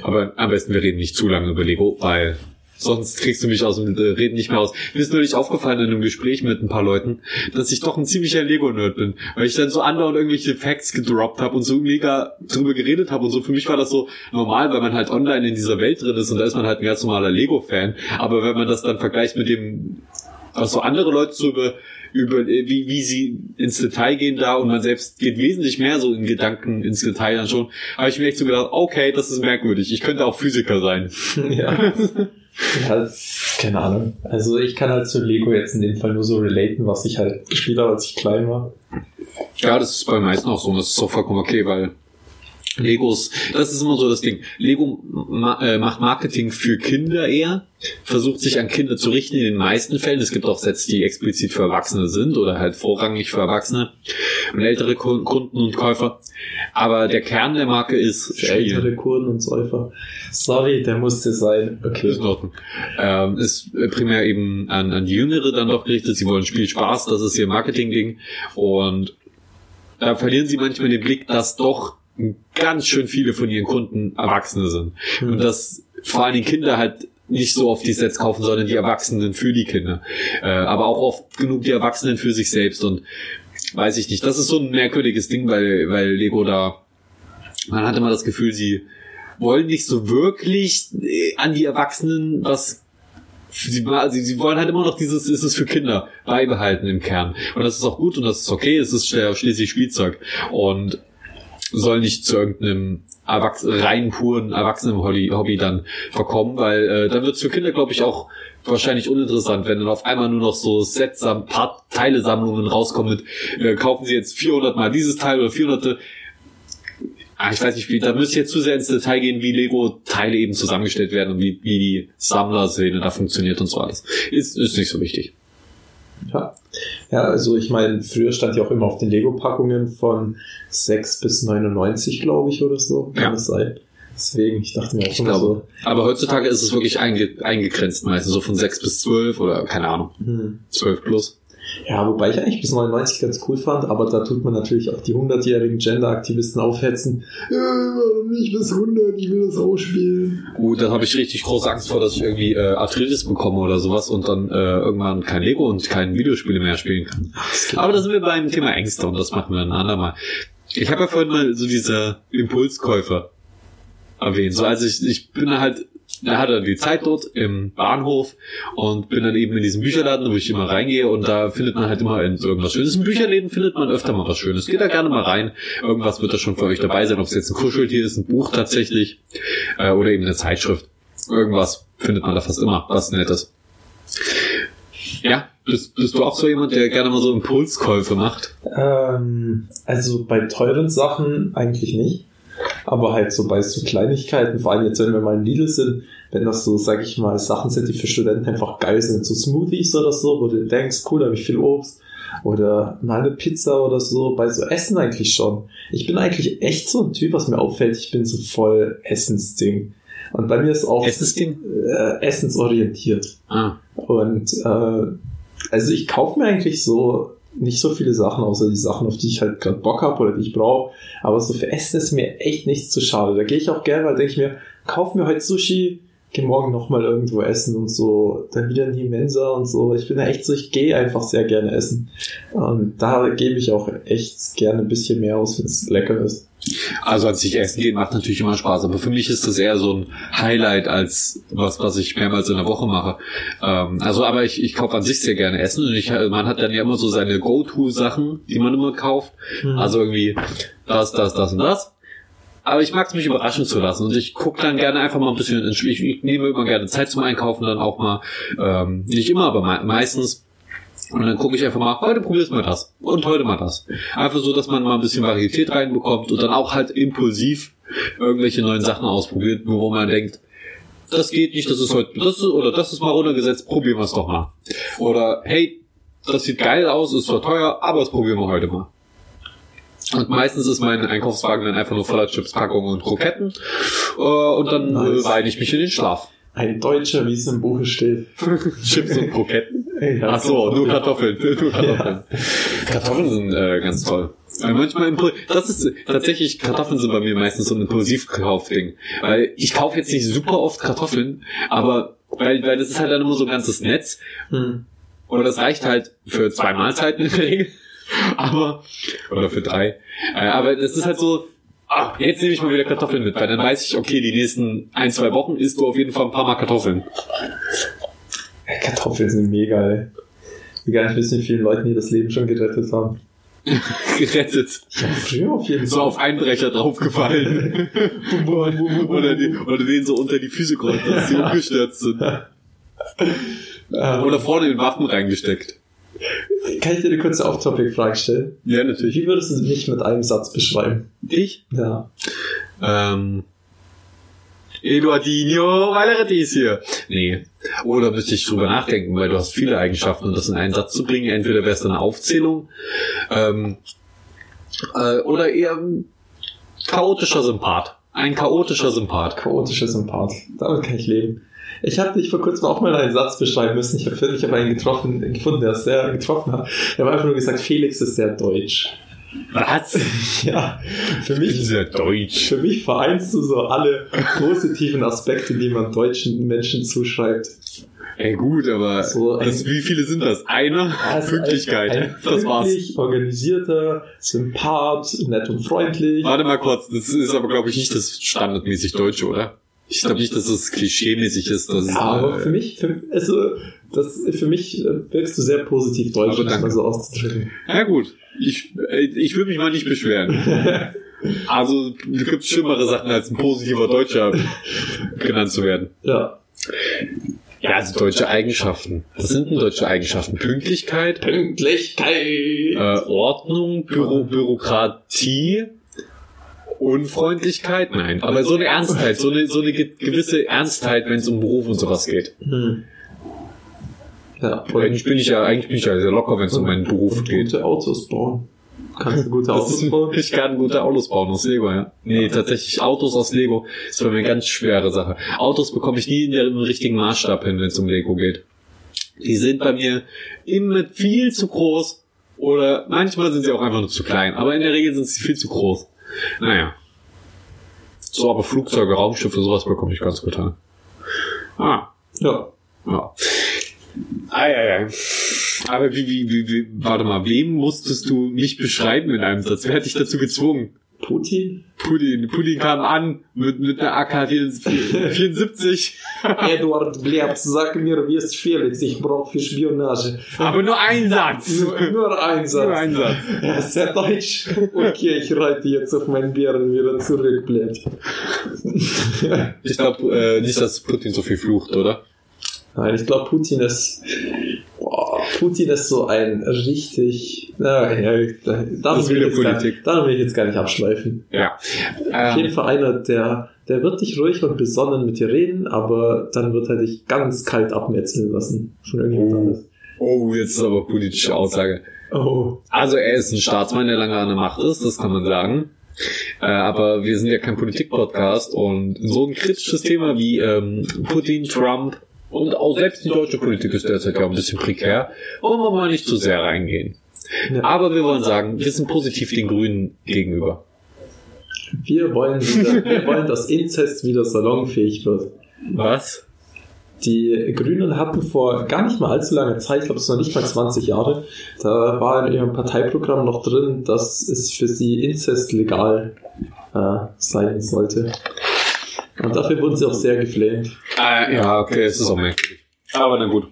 Aber am besten, wir reden nicht zu lange über Lego, weil sonst kriegst du mich aus dem äh, Reden nicht mehr aus. Mir ist neulich aufgefallen in einem Gespräch mit ein paar Leuten, dass ich doch ein ziemlicher Lego-Nerd bin. Weil ich dann so andauernd irgendwelche Facts gedroppt habe und so mega drüber geredet habe und so. Für mich war das so normal, weil man halt online in dieser Welt drin ist und da ist man halt ein ganz normaler Lego-Fan. Aber wenn man das dann vergleicht mit dem, was so andere Leute so über über wie, wie sie ins Detail gehen da und man selbst geht wesentlich mehr so in Gedanken ins Detail dann schon, habe ich mir echt so gedacht, okay, das ist merkwürdig. Ich könnte auch Physiker sein. ja. ja, das- keine Ahnung. Also ich kann halt zu Lego jetzt in dem Fall nur so relaten, was ich halt gespielt habe, als ich klein war. Ja, das ist bei meisten auch so und das ist auch vollkommen okay, weil Legos, das ist immer so das Ding. Lego ma äh, macht Marketing für Kinder eher, versucht sich an Kinder zu richten in den meisten Fällen. Es gibt auch Sets, die explizit für Erwachsene sind oder halt vorrangig für Erwachsene und ältere Ku- Kunden und Käufer. Aber der Kern der Marke ist Spiel. ältere Kurden und Säufer. Sorry, der musste sein. Okay. Ist in Ordnung. Ähm, ist äh, primär eben an, an die Jüngere dann doch gerichtet. Sie wollen Spiel Spaß, das ist ihr Marketing-Ding. Und da verlieren sie manchmal den Blick, dass doch ganz schön viele von ihren Kunden Erwachsene sind. Hm. Und dass vor allen Dingen Kinder halt nicht so oft die Sets kaufen, sondern die Erwachsenen für die Kinder. Äh, aber auch oft genug die Erwachsenen für sich selbst. Und weiß ich nicht. Das ist so ein merkwürdiges Ding, weil, weil Lego da, man hat immer das Gefühl, sie wollen nicht so wirklich äh, an die Erwachsenen was Sie, also sie wollen halt immer noch dieses ist es für Kinder beibehalten im Kern. Und das ist auch gut und das ist okay, es ist ja schließlich Spielzeug. Und soll nicht zu irgendeinem Erwachs rein puren Erwachsenen-Hobby Hobby dann verkommen, weil äh, dann wird es für Kinder, glaube ich, auch wahrscheinlich uninteressant, wenn dann auf einmal nur noch so Sets, Part Teilesammlungen rauskommen mit, äh, kaufen sie jetzt 400 mal dieses Teil oder 400. Ah, ich weiß nicht, wie, da müsste ich jetzt zu sehr ins Detail gehen, wie Lego-Teile eben zusammengestellt werden und wie, wie die Sammlerszene da funktioniert und so alles. Ist, ist nicht so wichtig. Ja. ja, also ich meine, früher stand ja auch immer auf den Lego-Packungen von 6 bis 99, glaube ich, oder so. Kann Ja. das sein? Deswegen, ich dachte mir auch Ich immer glaube. Aber heutzutage ist es wirklich einge eingegrenzt meistens, so von 6 bis 12 oder keine Ahnung, so. Hm. 12 plus. Ja, wobei ich eigentlich bis 99 ganz cool fand, aber da tut man natürlich auch die 100-jährigen Gender-Aktivisten aufhetzen. Äh, warum nicht bis 100? Ich will das ausspielen. Gut, da habe ich richtig große Angst vor, dass ich irgendwie äh, Arthritis bekomme oder sowas und dann äh, irgendwann kein Lego und kein Videospiele mehr spielen kann. Aber da sind wir beim Thema Ängste und das machen wir ein andermal. Ich habe ja vorhin mal so diese Impulskäufer erwähnt. So, also ich, ich bin halt, da hatte die Zeit dort im Bahnhof und bin dann eben in diesem Bücherladen, wo ich immer reingehe und da findet man halt immer irgendwas Schönes. In Bücherläden findet man öfter mal was Schönes. Geht da gerne mal rein. Irgendwas wird da schon für euch dabei sein, ob es jetzt ein Kuscheltier ist, ein Buch tatsächlich äh, oder eben eine Zeitschrift. Irgendwas findet man da fast immer, was Nettes. Ja, bist, bist du auch so jemand, der gerne mal so Impulskäufe macht? Ähm, also bei teuren Sachen eigentlich nicht. Aber halt so bei so Kleinigkeiten, vor allem jetzt, wenn wir mal in Lidl sind, wenn das so, sag ich mal, Sachen sind, die für Studenten einfach geil sind, so Smoothies oder so, wo du denkst, cool, da habe ich viel Obst oder mal eine Pizza oder so, bei so Essen eigentlich schon. Ich bin eigentlich echt so ein Typ, was mir auffällt, ich bin so voll Essensding. Und bei mir ist auch Essensding? Äh, essensorientiert. Ah. Und äh, also ich kaufe mir eigentlich so nicht so viele Sachen, außer die Sachen, auf die ich halt gerade Bock habe oder die ich brauche. Aber so für Essen ist mir echt nichts zu schade. Da gehe ich auch gerne, weil denke ich mir, kauf mir heute Sushi, geh morgen nochmal irgendwo essen und so, dann wieder in die Mensa und so. Ich bin da echt so, ich gehe einfach sehr gerne essen. Und da gebe ich auch echt gerne ein bisschen mehr aus, wenn es lecker ist. Also als ich essen gehe, macht natürlich immer Spaß, aber für mich ist das eher so ein Highlight als was, was ich mehrmals in der Woche mache. Ähm, also, aber ich, ich kaufe an sich sehr gerne Essen und ich, man hat dann ja immer so seine Go-To-Sachen, die man immer kauft. Hm. Also irgendwie das, das, das und das. Aber ich mag es mich überraschen zu lassen und ich gucke dann gerne einfach mal ein bisschen, ins Spiel. ich, ich nehme immer gerne Zeit zum Einkaufen dann auch mal, ähm, nicht immer, aber me meistens und dann gucke ich einfach mal, heute probierst du mal das und heute mal das. Einfach so, dass man mal ein bisschen Varietät reinbekommt und dann auch halt impulsiv irgendwelche neuen Sachen ausprobiert, wo man denkt, das geht nicht, das ist heute, das ist, oder das ist mal runtergesetzt, probieren wir es doch mal. Oder, hey, das sieht geil aus, ist zwar teuer, aber das probieren wir heute mal. Und meistens ist mein Einkaufswagen dann einfach nur voller Chipspackungen und Kroketten. Äh, und dann äh, weine ich mich in den Schlaf. Ein Deutscher, wie es im Buche steht. Chips und Kroketten. Ja, Ach so, nur Kartoffeln. Nur Kartoffeln. Kartoffeln sind äh, ganz toll. Weil manchmal impul das ist tatsächlich Kartoffeln sind bei mir meistens so ein Impulsivkaufding, weil ich kaufe jetzt nicht super oft Kartoffeln, aber weil weil das ist halt dann immer so ein ganzes Netz Hm. oder das reicht halt für zwei Mahlzeiten in der Regel, aber oder für drei, äh, aber das ist halt so Ah, jetzt nehme ich mal wieder Kartoffeln mit, weil dann weiß ich, okay, die nächsten ein, zwei Wochen isst du auf jeden Fall ein paar Mal Kartoffeln. Kartoffeln sind mega, ey. Ich will gar nicht wissen, wie vielen Leuten die das Leben schon gerettet haben. Gerettet. Ja, auf jeden so auf Einbrecher draufgefallen. oder, die, oder denen so unter die Füße geräumt, dass sie umgestürzt sind. Ähm, Oder vorne den Waffen reingesteckt. Kann ich dir eine kurze Off-Topic-Frage stellen? Ja, natürlich. Wie würdest du mich mit einem Satz beschreiben? Ich? Ja. Ähm. Eduardinho Valeretis hier. Nee. Oder müsste ich drüber nachdenken, weil du hast viele Eigenschaften und das in einen Satz zu bringen. Entweder wäre es eine Aufzählung, ähm, äh, oder eher ein chaotischer Sympath. Ein chaotischer Sympath. Chaotischer Sympath. Damit kann ich leben. Ich habe dich vor kurzem auch mal einen Satz beschreiben müssen. Ich habe ich hab einen getroffen, gefunden, der es sehr getroffen hat. Er hat einfach nur gesagt, Felix ist sehr deutsch. Was? Ja, für mich, Dieser Deutsch. für mich vereinst du so alle positiven Aspekte, die man deutschen Menschen zuschreibt. Ey, gut, aber So ein- das, wie viele sind das? Einer? Also Pünktlichkeit. Ein, ein das war's. organisierter, Sympath, nett und freundlich. Warte mal kurz, das ist aber, glaube ich, nicht das standardmäßig Deutsche, oder? Ich glaube nicht, dass es klischee-mäßig ist. Dass, Ja, aber äh, für mich, für, also, das, für mich äh, wirkst du sehr positiv deutsch, Aber um es mal danke. so auszudrücken. Ja gut, ich, äh, ich will mich mal nicht beschweren. Also es gibt schlimmere Sachen als ein positiver Deutscher genannt zu werden. ja. Ja, also deutsche Eigenschaften. Was sind denn deutsche Eigenschaften? Pünktlichkeit, Pünktlichkeit. äh, Ordnung, Büro, Bürokratie, Unfreundlichkeit? Nein, aber so eine Ernstheit, so eine, so eine ge- gewisse Ernstheit, wenn es um Beruf und sowas geht. Hm. Ja, Eigentlich bin ich ja, eigentlich bin ich ja sehr locker, wenn es um meinen Beruf und geht. gute Autos bauen. Kannst du gute Autos ist, bauen? ich kann gute Autos bauen aus Lego, ja. Nee, tatsächlich Autos aus Lego ist für mich eine ganz schwere Sache. Autos bekomme ich nie in den richtigen Maßstab hin, wenn es um Lego geht. Die sind bei mir immer viel zu groß oder manchmal sind sie auch einfach nur zu klein, aber in der Regel sind sie viel zu groß. Naja. So, aber Flugzeuge, Raumschiffe, sowas bekomme ich ganz gut hin. Ah, Ja. ja. Ei, ei, ei. Aber wie, wie, wie, wie, warte mal, wem musstest du mich beschreiben in einem Satz? Wer hat dich dazu gezwungen? Putin? Putin, Putin kam an mit, mit einer AK-74, Eduard Bleb, sag mir, wie ist Felix? Ich brauche für Spionage. aber nur ein Satz. Nur, nur ein Satz. Nur ein Satz. Ja, ist sehr deutsch. Okay, ich reite jetzt auf meinen Bären wieder zurück, Bleb. Ich glaube äh, nicht, dass Putin so viel flucht, oder? Nein, ich glaube, Putin ist. Putin ist so ein richtig. Na, ja, da, Das will gar, Politik. darum will ich jetzt gar nicht abschweifen. Ja. Auf jeden Ähm, Fall einer, der, der wird dich ruhig und besonnen mit dir reden, aber dann wird er dich ganz kalt abmetzeln lassen von irgendjemand Oh. anderes. oh, jetzt ist aber politische Aussage. Oh. Also er ist ein Staatsmann, der lange an der Macht ist, das kann man sagen. Äh, aber wir sind ja kein Politik-Podcast und so ein kritisches Thema wie ähm, Putin, Trump und auch selbst die deutsche Politik ist derzeit ja ein bisschen prekär, wollen wir mal nicht zu sehr reingehen. Ja. Aber wir wollen sagen, wir sind positiv den Grünen gegenüber. Wir wollen, wieder, wir wollen, dass Inzest wieder salonfähig wird. Was? Die Grünen hatten vor gar nicht mal allzu langer Zeit, ich glaube es noch nicht mal 20 Jahre, da war in ihrem Parteiprogramm noch drin, dass es für sie Inzest legal äh, sein sollte. Und dafür wurden sie auch sehr geflamed. Ah, ja, okay, es ist auch merkwürdig. Aber na gut.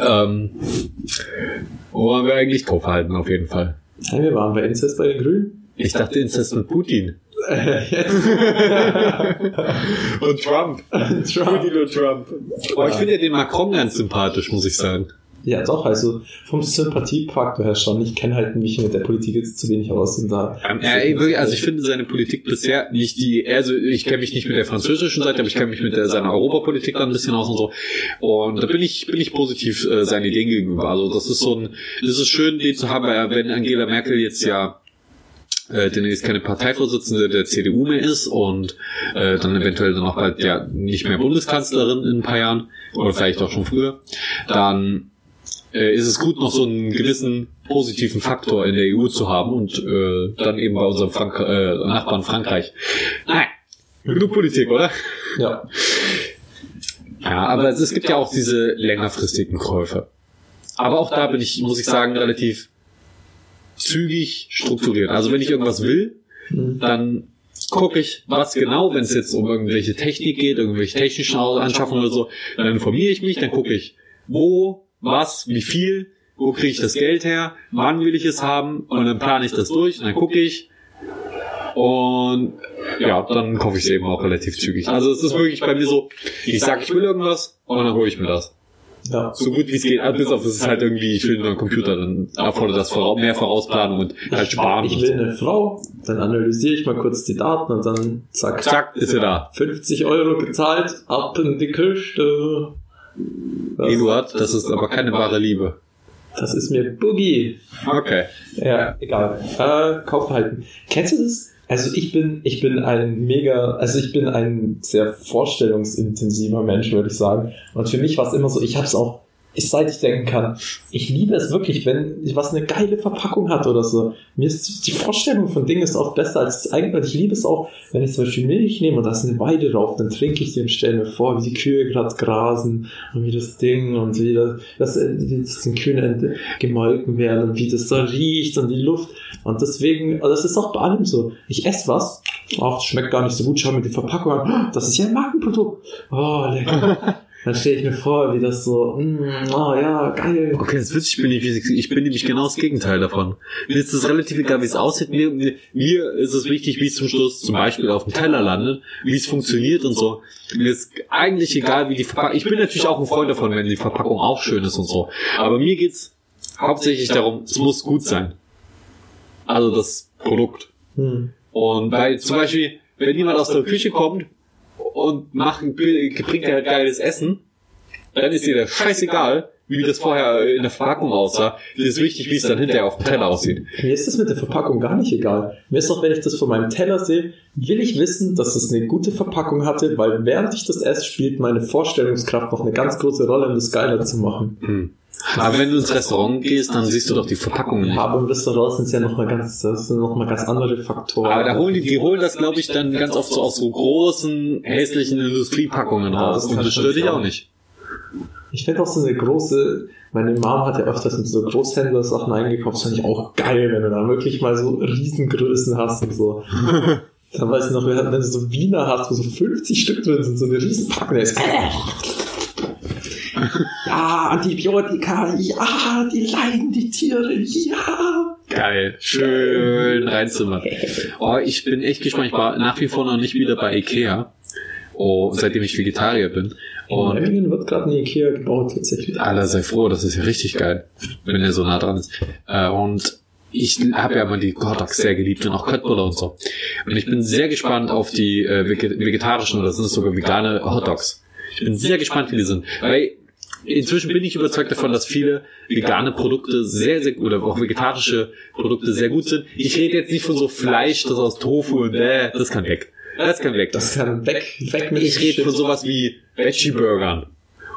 Ähm, wo wollen wir eigentlich drauf halten, auf jeden Fall? Hey, wir waren bei Inzest bei den Grünen. Ich dachte Inzest mit Putin. Äh, jetzt. Und Trump. Trump. Putin und Trump. Oh, ich finde ja den Macron ganz sympathisch, muss ich sagen. Ja, doch, also vom Sympathiefaktor her schon. Ich kenne halt mich mit der Politik jetzt zu wenig aus und da. Ähm, wirklich, also ich finde seine Politik bisher nicht die, also ich kenne mich nicht mit der französischen Seite, aber ich kenne mich mit der, seiner Europapolitik dann ein bisschen aus und so. Und da bin ich, bin ich positiv äh, seinen Ideen gegenüber. Also das ist so ein, das ist schön, den zu haben, weil wenn Angela Merkel jetzt ja äh, demnächst keine Parteivorsitzende der CDU mehr ist und äh, dann eventuell dann auch bald ja nicht mehr Bundeskanzlerin in ein paar Jahren oder vielleicht auch schon früher, dann äh, ist es gut, noch so einen gewissen positiven Faktor in der EU zu haben und äh, dann eben bei unserem Frank äh, Nachbarn Frankreich. Nein, genug Politik, oder? Ja. Ja, aber es, es gibt ja auch diese längerfristigen Käufe. Aber auch da bin ich, muss ich sagen, relativ zügig strukturiert. Also wenn ich irgendwas will, dann gucke ich, was genau, wenn es jetzt um irgendwelche Technik geht, irgendwelche technischen Anschaffungen oder so, dann informiere ich mich, dann gucke ich, wo, was, wie viel, wo kriege ich das Geld her, wann will ich es haben und dann plane ich das durch und dann gucke ich und ja, dann kaufe ich es eben auch relativ zügig. Also es ist wirklich bei mir so, ich sage, ich will irgendwas und dann hole ich mir das. Ja. So gut wie es geht, bis auf es ist halt irgendwie, ich will nur einen Computer, dann erfordert das mehr Vorausplanung und halt sparen. Ich will eine Frau, dann analysiere ich mal kurz die Daten und dann zack, Zack, ist er da. 50 Euro gezahlt, ab in die Küste. Das, Eduard, das ist aber keine wahre Liebe. das ist mir Boogie. Okay. Ja, egal. Äh, Kaufverhalten. Kennst du das? Also ich bin, ich bin ein mega, also ich bin ein sehr vorstellungsintensiver Mensch, würde ich sagen. Und für mich war es immer so, ich habe es auch, ich, seit ich denken kann, ich liebe es wirklich, wenn was eine geile Verpackung hat oder so. Mir ist die Vorstellung von Dingen ist oft besser als das eigene. Und ich liebe es auch, wenn ich zum Beispiel Milch nehme und da ist eine Weide drauf, dann trinke ich die und stelle mir vor, wie die Kühe gerade grasen und wie das Ding und wie das, das, das den Kühen gemolken werden und wie das da riecht und die Luft. Und deswegen, also das ist auch bei allem so. Ich esse was, ach, das schmeckt gar nicht so gut, schau mir die Verpackung an, das ist ja ein Markenprodukt. Oh, lecker. Dann stelle ich mir vor, wie das so, mm, oh ja, geil. Okay, das ist witzig, ich bin, ich, ich bin nämlich genau das Gegenteil davon. Mir ist es relativ egal, wie es aussieht. Mir, mir, mir ist es wichtig, wie es zum Schluss zum Beispiel auf dem Teller landet, wie es funktioniert und so. Mir ist eigentlich egal, wie die Verpackung. Ich bin natürlich auch ein Freund davon, wenn die Verpackung auch schön ist und so. Aber mir geht's hauptsächlich darum, es muss gut sein. Also das Produkt. Hm. Und weil zum Beispiel, wenn jemand aus der Küche kommt und macht, bringt er geiles Essen, dann ist dir das scheißegal, wie das vorher in der Verpackung aussah. Es ist wichtig, wie es dann hinterher auf dem Teller aussieht. Mir ist das mit der Verpackung gar nicht egal. Mir ist auch, wenn ich das von meinem Teller sehe, will ich wissen, dass es eine gute Verpackung hatte, weil während ich das esse, spielt meine Vorstellungskraft noch eine ganz große Rolle, um das geiler zu machen. Aber wenn du ins Restaurant gehst, dann siehst du doch die Verpackung nicht. Aber im Restaurant sind es ja noch mal ganz, das sind noch mal ganz andere Faktoren. Aber da holen die, die holen das, glaube ich, dann ganz oft so aus so großen, hässlichen Industriepackungen raus. das Und das schon stört dich auch nicht. Ich finde auch so eine große, meine Mom hat ja öfters mit so Großhändler-Sachen eingekauft, das fand ich auch geil, wenn du da wirklich mal so Riesengrößen hast und so. Dann weiß ich noch, wenn du so Wiener hast, wo so 50 Stück drin sind, so eine Riesenpackung, der ist ja, Antibiotika, ja, die leiden, die Tiere, ja. Geil. Schön reinzimmern. Oh, ich bin echt gespannt. Ich war nach wie vor noch nicht wieder bei Ikea. Oh, seitdem ich Vegetarier bin. In Und Memmingen wird gerade eine Ikea gebaut, tatsächlich. Alter, sei froh, das ist ja richtig geil, wenn er so nah dran ist. Äh, und ich habe ja immer die Hotdogs sehr geliebt und auch Köttbullar und so. Und ich bin sehr gespannt auf die äh, vege- vegetarischen oder sind es sogar vegane Hotdogs. Ich bin sehr gespannt, wie die sind. Weil inzwischen bin ich überzeugt davon, dass viele vegane Produkte sehr, sehr oder auch vegetarische Produkte sehr gut sind. Ich rede jetzt nicht von so Fleisch, das aus Tofu und äh, das kann weg. Das kann weg. Das kann weg, weg mit Ich rede von sowas wie Veggie-Burgern.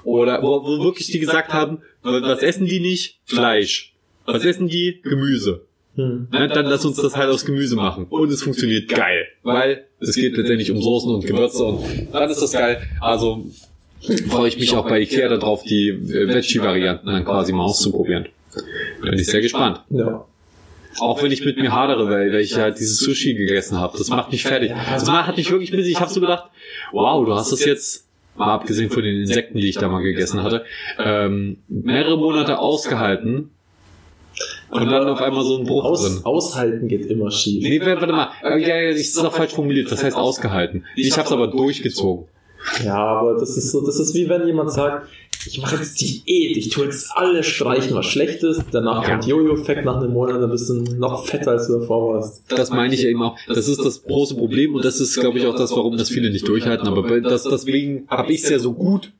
Oder wo, wo wirklich die gesagt haben, was essen die nicht? Fleisch. Was essen die? Gemüse. Hm. Na, dann lass uns das halt aus Gemüse machen. Und es funktioniert geil. Weil es geht letztendlich um Soßen und Gewürze und dann ist das geil. Also freue ich mich auch bei Ikea darauf, die äh, Veggie-Varianten dann quasi mal auszuprobieren. Bin ich sehr gespannt. Ja. Auch wenn ich mit mir hadere, weil, weil ich halt dieses Sushi gegessen habe. Das macht mich fertig. Das hat mich wirklich busy. Ich habe so gedacht, wow, du hast das jetzt, mal abgesehen von den Insekten, die ich da mal gegessen hatte, ähm, mehrere Monate ausgehalten und dann auf einmal so ein Bruch drin. Aus, aushalten geht immer schief. Nee, warte mal. Ja, ja, ich ist auch falsch formuliert. Das heißt ausgehalten. Ich habe es aber durchgezogen. Ja, aber das ist so, das ist wie wenn jemand sagt, ich mache jetzt Diät, ich tue jetzt alles streichen, was schlecht ist, danach Ja. kommt Jojo-Effekt nach einem Monat, dann bist du noch fetter, als du davor warst. Das meine ich ja eben auch. Das ist das große Problem und das ist, glaube ich, auch das, warum das viele nicht durchhalten. Aber das, deswegen habe ich es ja so gut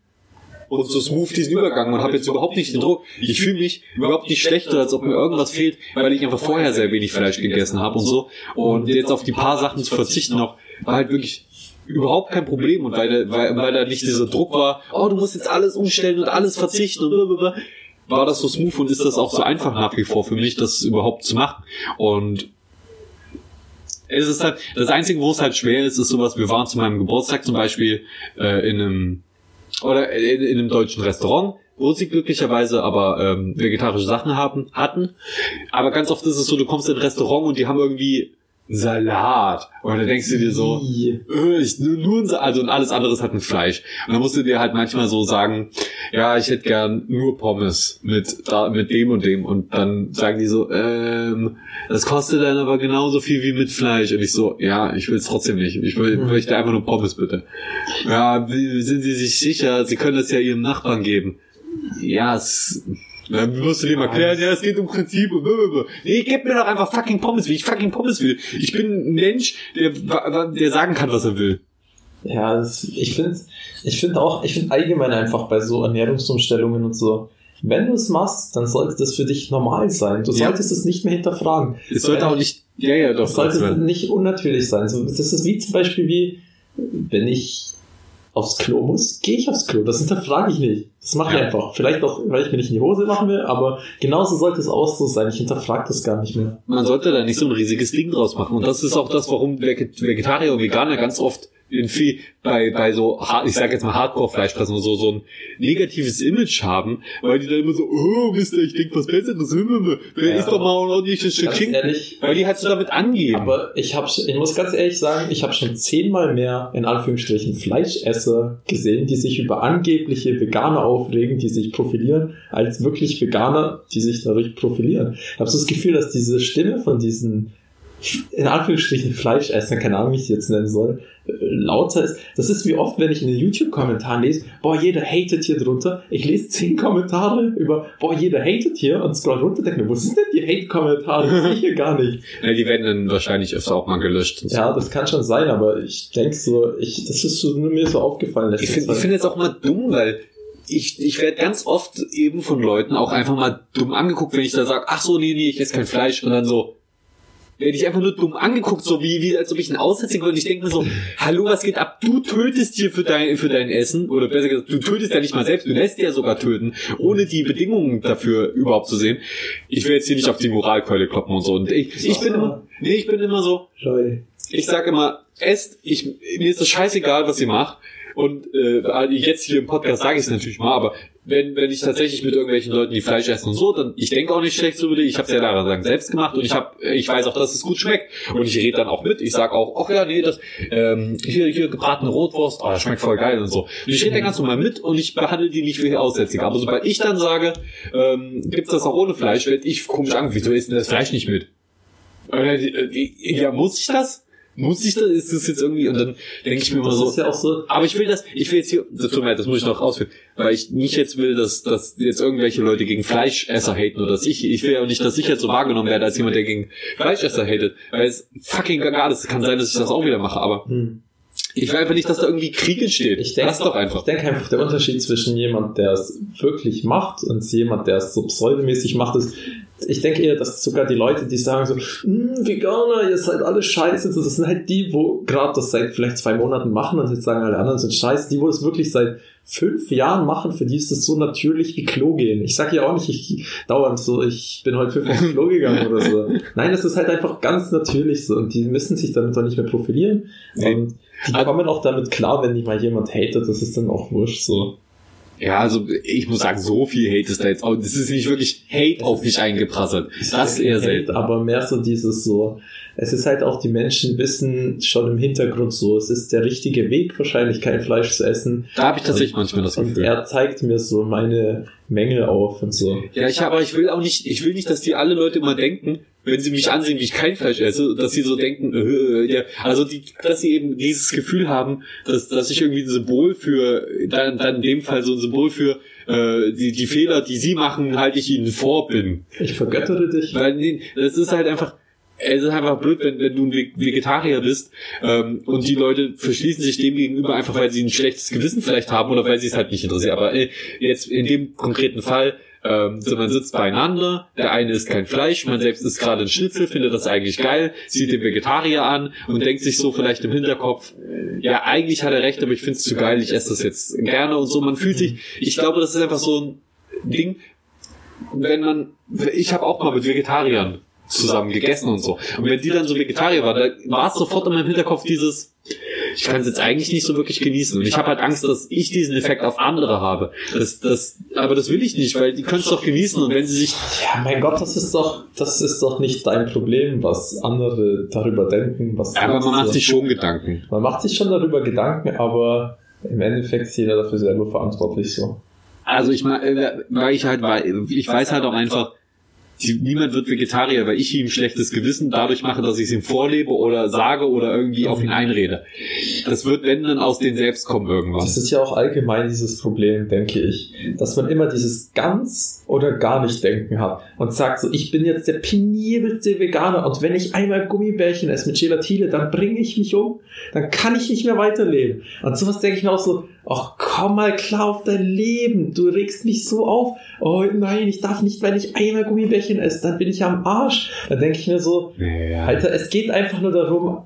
und so smooth diesen Übergang und habe jetzt überhaupt nicht den Druck. Ich fühle mich überhaupt nicht schlechter, als ob mir irgendwas fehlt, weil ich einfach vorher sehr wenig Fleisch gegessen habe und so. Und jetzt auf die paar Sachen zu verzichten noch, war halt wirklich überhaupt kein Problem und weil, da- weil, weil da nicht dieser Druck war, oh, du musst jetzt alles umstellen und alles verzichten und blablabla, war das so smooth und ist das auch so einfach nach wie vor für mich, das überhaupt zu machen. Und es ist halt, das Einzige, wo es halt schwer ist, ist sowas, wir waren zu meinem Geburtstag zum Beispiel äh, in einem oder in, in einem deutschen Restaurant, wo sie glücklicherweise aber ähm, vegetarische Sachen haben, hatten. Aber ganz oft ist es so, du kommst in ein Restaurant und die haben irgendwie Salat. Und dann denkst du dir so, äh, ich, nur, nur ein also und alles andere ist halt mit Fleisch. Und dann musst du dir halt manchmal so sagen, ja, ich hätte gern nur Pommes mit da, mit dem und dem. Und dann sagen die so, ähm, das kostet dann aber genauso viel wie mit Fleisch. Und ich so, ja, ich will es trotzdem nicht. Ich will, Hm. möchte einfach nur Pommes bitte. Ja, sind Sie sich sicher? Sie können das ja Ihrem Nachbarn geben. Ja, es, dann musst du dem erklären, ja, es geht um Prinzip. Nee, gib mir doch einfach fucking Pommes, wie ich fucking Pommes will. Ich bin ein Mensch, der, der sagen kann, was er will. Ja, das, ich finde ich find auch, ich finde allgemein einfach bei so Ernährungsumstellungen und so, wenn du es machst, dann sollte das für dich normal sein. Du Ja. solltest es nicht mehr hinterfragen. Es sollte auch nicht, ja, ja, doch, Das sollte nicht unnatürlich sein. Das ist wie zum Beispiel wie, wenn ich aufs Klo muss, gehe ich aufs Klo. Das hinterfrage ich nicht. Das mache ich Ja. einfach. Vielleicht auch, weil ich mir nicht in die Hose machen will, aber genauso sollte es auch so sein. Ich hinterfrage das gar nicht mehr. man sollte da nicht so ein riesiges Ding draus machen. Und das ist auch das, warum Veget- Vegetarier und Veganer ganz oft in viel, bei, bei so, ich sag jetzt mal Hardcore-Fleischfressen so, so ein negatives Image haben, weil die dann immer so, oh, Mister, ich denk was Besseres, wer Ja. isst doch mal ein ordentliches Stück Schinken, weil die halt so damit angeben. Aber ich habe, ich muss ganz ehrlich sagen, ich habe schon zehnmal mehr in Anführungsstrichen Fleischesser gesehen, die sich über angebliche Veganer aufregen, die sich profilieren, als wirklich Veganer, die sich dadurch profilieren. Ich habe so das Gefühl, dass diese Stimme von diesen in Anführungsstrichen Fleischessern, keine Ahnung, wie ich sie jetzt nennen soll, äh, lauter ist. Das ist wie oft, wenn ich in den YouTube-Kommentaren lese, boah, jeder hatet hier drunter. Ich lese zehn Kommentare über, boah, jeder hatet hier und scroll runter, denke mir, wo sind denn die Hate-Kommentare? Das sehe ich hier gar nicht. Ja, die werden dann wahrscheinlich öfter auch mal gelöscht. Ja, das kann schon sein, aber ich denke so, ich, das ist so, nur mir so aufgefallen. Ich finde ich Zeit. finde es auch mal dumm, weil ich, ich werde ganz oft eben von Leuten auch einfach mal dumm angeguckt, wenn ich da sage, ach so, nee, nee, ich esse kein Fleisch und dann so, werde ich einfach nur dumm angeguckt, so wie, wie als ob ich ein Aussätziger und ich denke mir so, hallo, was geht ab? Du tötest hier für dein, für dein Essen, oder besser gesagt, du tötest ja nicht mal selbst, du lässt ja sogar töten, ohne die Bedingungen dafür überhaupt zu sehen. Ich will jetzt hier nicht auf die Moralkeule kloppen und so. Und ich, ich bin immer, nee, ich bin immer so, ich sage immer, esst, ich, mir ist es scheißegal, was ihr macht. Und äh, jetzt hier im Podcast sage ich es natürlich mal, aber wenn, wenn ich tatsächlich mit irgendwelchen Leuten, die Fleisch essen und so, dann ich denke auch nicht schlecht so über die. Ich habe es ja daran sagen selbst gemacht und ich habe, ich weiß auch, dass es gut schmeckt und ich rede dann auch mit. Ich sage auch, ach ja, nee, das ähm, hier hier gebratene Rotwurst, oh, das schmeckt voll geil und so. Und ich rede dann ganz normal mit und ich behandle die nicht wie Aussätzige. Aber sobald ich dann sage, ähm, gibt's das auch ohne Fleisch, werde ich komisch an. Wieso isst denn das Fleisch nicht mit? Äh, äh, Ja, muss ich das? Muss ich das? Ist das jetzt irgendwie? Und dann denke ich mir immer Das so, ist ja auch so, aber ich will das, ich will jetzt hier, das tut mir leid, das muss ich noch ausführen, weil ich nicht jetzt will, dass, dass jetzt irgendwelche Leute gegen Fleischesser haten oder dass ich, ich will ja auch nicht, dass ich jetzt so wahrgenommen werde als jemand, der gegen Fleischesser hatet, weil es fucking egal ist. Es kann sein, dass ich das auch wieder mache, aber hm. Ich will einfach nicht, dass da irgendwie Krieg entsteht. Ich denke Lass doch einfach. Ich denke einfach, der Unterschied zwischen jemand, der es wirklich macht und jemand, der es so pseudomäßig macht, ist, ich denke eher, dass sogar die Leute, die sagen so, "Hm, Veganer, ihr seid alle scheiße, das sind halt die, wo gerade das seit vielleicht zwei Monaten machen und jetzt sagen alle anderen sind scheiße, die, wo es wirklich seit fünf Jahren machen, für die ist das so natürlich wie Klo gehen. Ich sage ja auch nicht, ich dauernd so, ich bin heute fünf Mal Klo gegangen oder so. Nein, das ist halt einfach ganz natürlich so und die müssen sich damit doch nicht mehr profilieren Nee. und die kommen auch damit klar, wenn die mal jemand hatet, das ist dann auch wurscht so. Ja, also ich muss sagen, so viel Hate ist da jetzt auch. Das ist nicht wirklich Hate auf mich eingeprasselt. Das ist eher selten. Aber mehr so dieses so, es ist halt auch, die Menschen wissen schon im Hintergrund so, es ist der richtige Weg, wahrscheinlich kein Fleisch zu essen. Da habe ich tatsächlich manchmal das Und Gefühl. er zeigt mir so meine Mängel auf und so. Ja, ich aber ich will auch nicht, ich will nicht, dass die alle Leute immer denken, wenn sie mich ansehen, wie ich kein Fleisch esse, dass sie so denken, äh, ja, also die, dass sie eben dieses Gefühl haben, dass, dass ich irgendwie ein Symbol für, dann, dann in dem Fall so ein Symbol für äh, die, die Fehler, die sie machen, halte ich ihnen vor bin. Ich vergöttere dich. Weil nee, das ist halt einfach, es ist einfach blöd, wenn, wenn du ein Ve- Vegetarier bist ähm, und die Leute verschließen sich dem gegenüber einfach, weil sie ein schlechtes Gewissen vielleicht haben oder weil sie es halt nicht interessiert. Aber äh, jetzt in dem konkreten Fall, ähm, so man sitzt beieinander, der eine isst kein Fleisch, man selbst isst gerade ein Schnitzel, findet das eigentlich geil, sieht den Vegetarier an und denkt sich so vielleicht im Hinterkopf, ja, eigentlich hat er recht, aber ich finde es zu geil, ich esse das jetzt gerne und so. Man fühlt sich, ich glaube, das ist einfach so ein Ding, wenn man, ich habe auch mal mit Vegetariern zusammen gegessen und so. Und wenn die dann so Vegetarier war, da war es sofort in meinem Hinterkopf dieses, ich kann es jetzt eigentlich nicht so wirklich genießen. Und ich habe halt Angst, dass ich diesen Effekt auf andere habe. Das, das, aber das will ich nicht, weil die können es doch genießen und wenn sie sich, Ja, mein Gott, das ist doch, das ist doch nicht dein Problem, was andere darüber denken, was aber man macht sich schon Gedanken. man macht sich schon darüber Gedanken, aber im Endeffekt ist jeder dafür selber verantwortlich so. Also ich meine, weil ich halt, weil ich weiß halt auch einfach, die, niemand wird Vegetarier, weil ich ihm schlechtes Gewissen dadurch mache, dass ich es ihm vorlebe oder sage oder irgendwie auf ihn einrede. Das wird, wenn dann aus denen selbst kommen irgendwann. Das ist ja auch allgemein dieses Problem, denke ich, dass man immer dieses ganz oder gar nicht denken hat und sagt so, ich bin jetzt der penibelste Veganer und wenn ich einmal Gummibärchen esse mit Gelatine, dann bringe ich mich um, dann kann ich nicht mehr weiterleben. Und sowas denke ich mir auch so, ach komm mal klar auf dein Leben, du regst mich so auf, oh nein, ich darf nicht, wenn ich einmal Gummibärchen esse, dann bin ich am Arsch. Dann denke ich mir so, Ja. Alter, es geht einfach nur darum,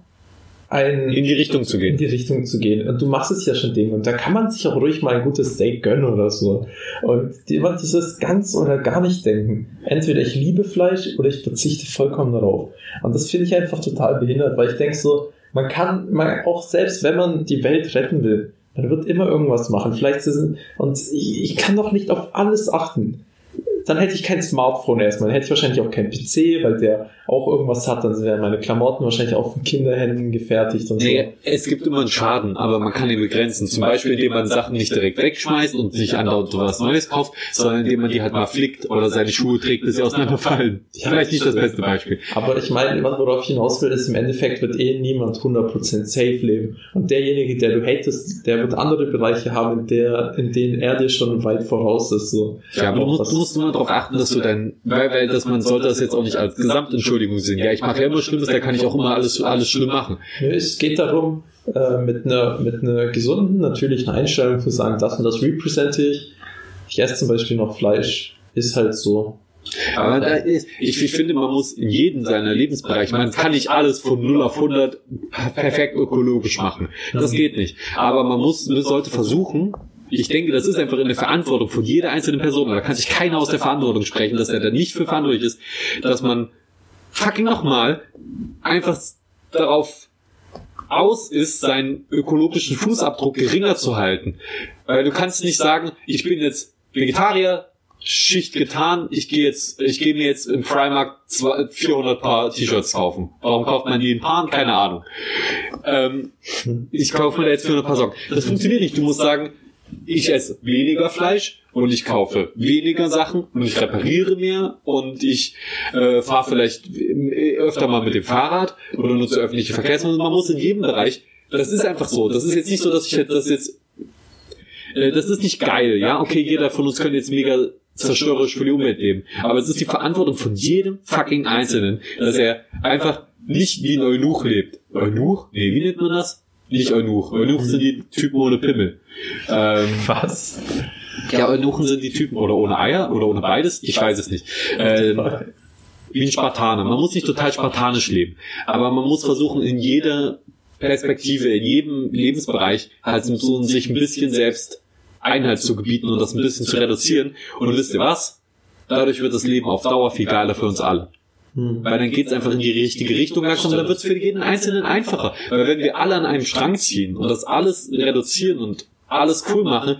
ein in die Richtung zu in gehen. die Richtung zu gehen. Und du machst es ja schon Ding. Und da kann man sich auch ruhig mal ein gutes Steak gönnen oder so. Und immer dieses ganz oder gar nicht denken. Entweder ich liebe Fleisch oder ich verzichte vollkommen darauf. Und das finde ich einfach total behindert, weil ich denke so, man kann, man auch selbst wenn man die Welt retten will, man wird immer irgendwas machen. Vielleicht ist und ich kann doch nicht auf alles achten. Dann hätte ich kein Smartphone erstmal, dann hätte ich wahrscheinlich auch keinen PC, weil der auch irgendwas hat, dann wären meine Klamotten wahrscheinlich auch von Kinderhänden gefertigt und so. Nee, es gibt immer einen Schaden, aber man kann ihn begrenzen. Zum Beispiel, indem man Sachen nicht direkt wegschmeißt und sich andauernd was Neues kauft, sondern indem man die halt mal flickt oder seine Schuhe trägt, bis sie auseinanderfallen. Ja, Vielleicht nicht das beste Beispiel. Aber ich meine, worauf ich hinaus will, ist, im Endeffekt wird eh niemand 100% safe leben. Und derjenige, der du hatest, der wird andere Bereiche haben, in, der, in denen er dir schon weit voraus ist. So. Ja, aber du musst, du musst nur darauf achten, dass du dein, weil, weil dass man sollte das jetzt auch nicht als Gesamtentschuldigung sehen. Ja, ich mache ja immer Schlimmes, da kann ich auch immer alles, alles schlimm machen. Es geht darum, äh, mit einer mit einer gesunden, natürlichen Einstellung zu sagen, das und das represente ich. Ich esse zum Beispiel noch Fleisch. Ist halt so. Aber da ist, ich, ich finde, man muss in jedem seiner Lebensbereiche, man kann nicht alles von 0 auf 100 perfekt ökologisch machen. Das geht nicht. Aber man muss, man sollte versuchen, ich denke, das ist einfach in der Verantwortung von jeder einzelnen Person, da kann sich keiner aus der Verantwortung sprechen, dass er da nicht für verantwortlich ist, dass man fucking nochmal einfach darauf aus ist, seinen ökologischen Fußabdruck geringer zu halten. Weil du kannst nicht sagen, ich bin jetzt Vegetarier, Schicht getan, ich gehe jetzt, ich gehe mir jetzt im Primark zwei- 400 Paar T-Shirts kaufen. Warum kauft man die in Paaren? Keine Ahnung. Ähm, ich kaufe mir da jetzt 400 Paar Socken. Das funktioniert nicht. Du musst sagen, ich esse weniger Fleisch und ich kaufe weniger Sachen und ich repariere mehr und ich äh, fahre vielleicht äh, öfter mal mit dem Fahrrad oder nutze öffentliche Verkehrsmittel. Man muss in jedem Bereich, das ist einfach so. Das ist jetzt nicht so, dass ich das jetzt äh, das ist nicht geil, ja. Okay, jeder von uns könnte jetzt mega zerstörerisch für die Umwelt leben. Aber es ist die Verantwortung von jedem fucking Einzelnen, dass er einfach nicht wie ein Eunuch lebt. Eunuch? Nee, wie nennt man das? Nicht Eunuch. Eunuch sind die Typen ohne Pimmel. Ähm, Was? ja, Eunuchen sind die Typen oder ohne Eier oder ohne beides. Ich weiß es nicht. Ähm, wie ein Spartaner. Man muss nicht total spartanisch leben, aber man muss versuchen, in jeder Perspektive, in jedem Lebensbereich halt so sich ein bisschen selbst Einhalt zu gebieten und das ein bisschen zu reduzieren. Und wisst ihr was? Dadurch wird das Leben auf Dauer viel geiler für uns alle. Hm. Weil dann geht's einfach in die richtige Richtung langsam und dann wird's für jeden Einzelnen einfacher. Weil wenn wir alle an einem Strang ziehen und das alles reduzieren und alles cool machen,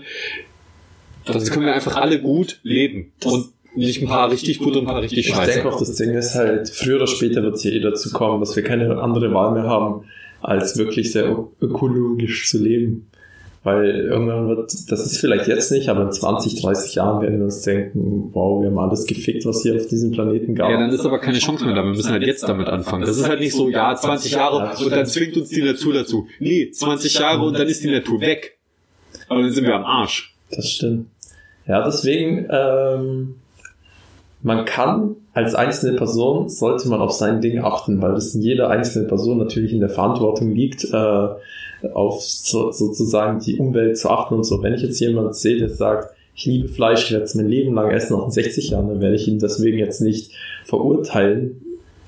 dann können wir einfach alle gut leben. Und nicht ein paar richtig gut und ein paar richtig Ich scheiße. denke auch, das Ding ist halt, früher oder später wird es hier eh dazu kommen, dass wir keine andere Wahl mehr haben, als wirklich sehr ökologisch zu leben. Weil irgendwann wird, das ist vielleicht jetzt nicht, aber in 20, 30 Jahren werden wir uns denken, wow, wir haben alles gefickt, was hier auf diesem Planeten gab. Ja, dann ist aber keine Chance mehr da. Wir müssen halt jetzt damit anfangen. Das ist halt nicht so, ja, 20 Jahre und dann zwingt uns die Natur dazu. Nee, 20 Jahre und dann ist die Natur weg. Aber dann sind wir am Arsch. Das stimmt. Ja, deswegen, ähm, man kann als einzelne Person, sollte man auf sein Ding achten, weil das in jeder einzelnen Person natürlich in der Verantwortung liegt, äh, auf so, sozusagen die Umwelt zu achten und so. Wenn ich jetzt jemand sehe, der sagt, ich liebe Fleisch, ich werde es mein Leben lang essen, auch in 60 Jahren, dann werde ich ihn deswegen jetzt nicht verurteilen.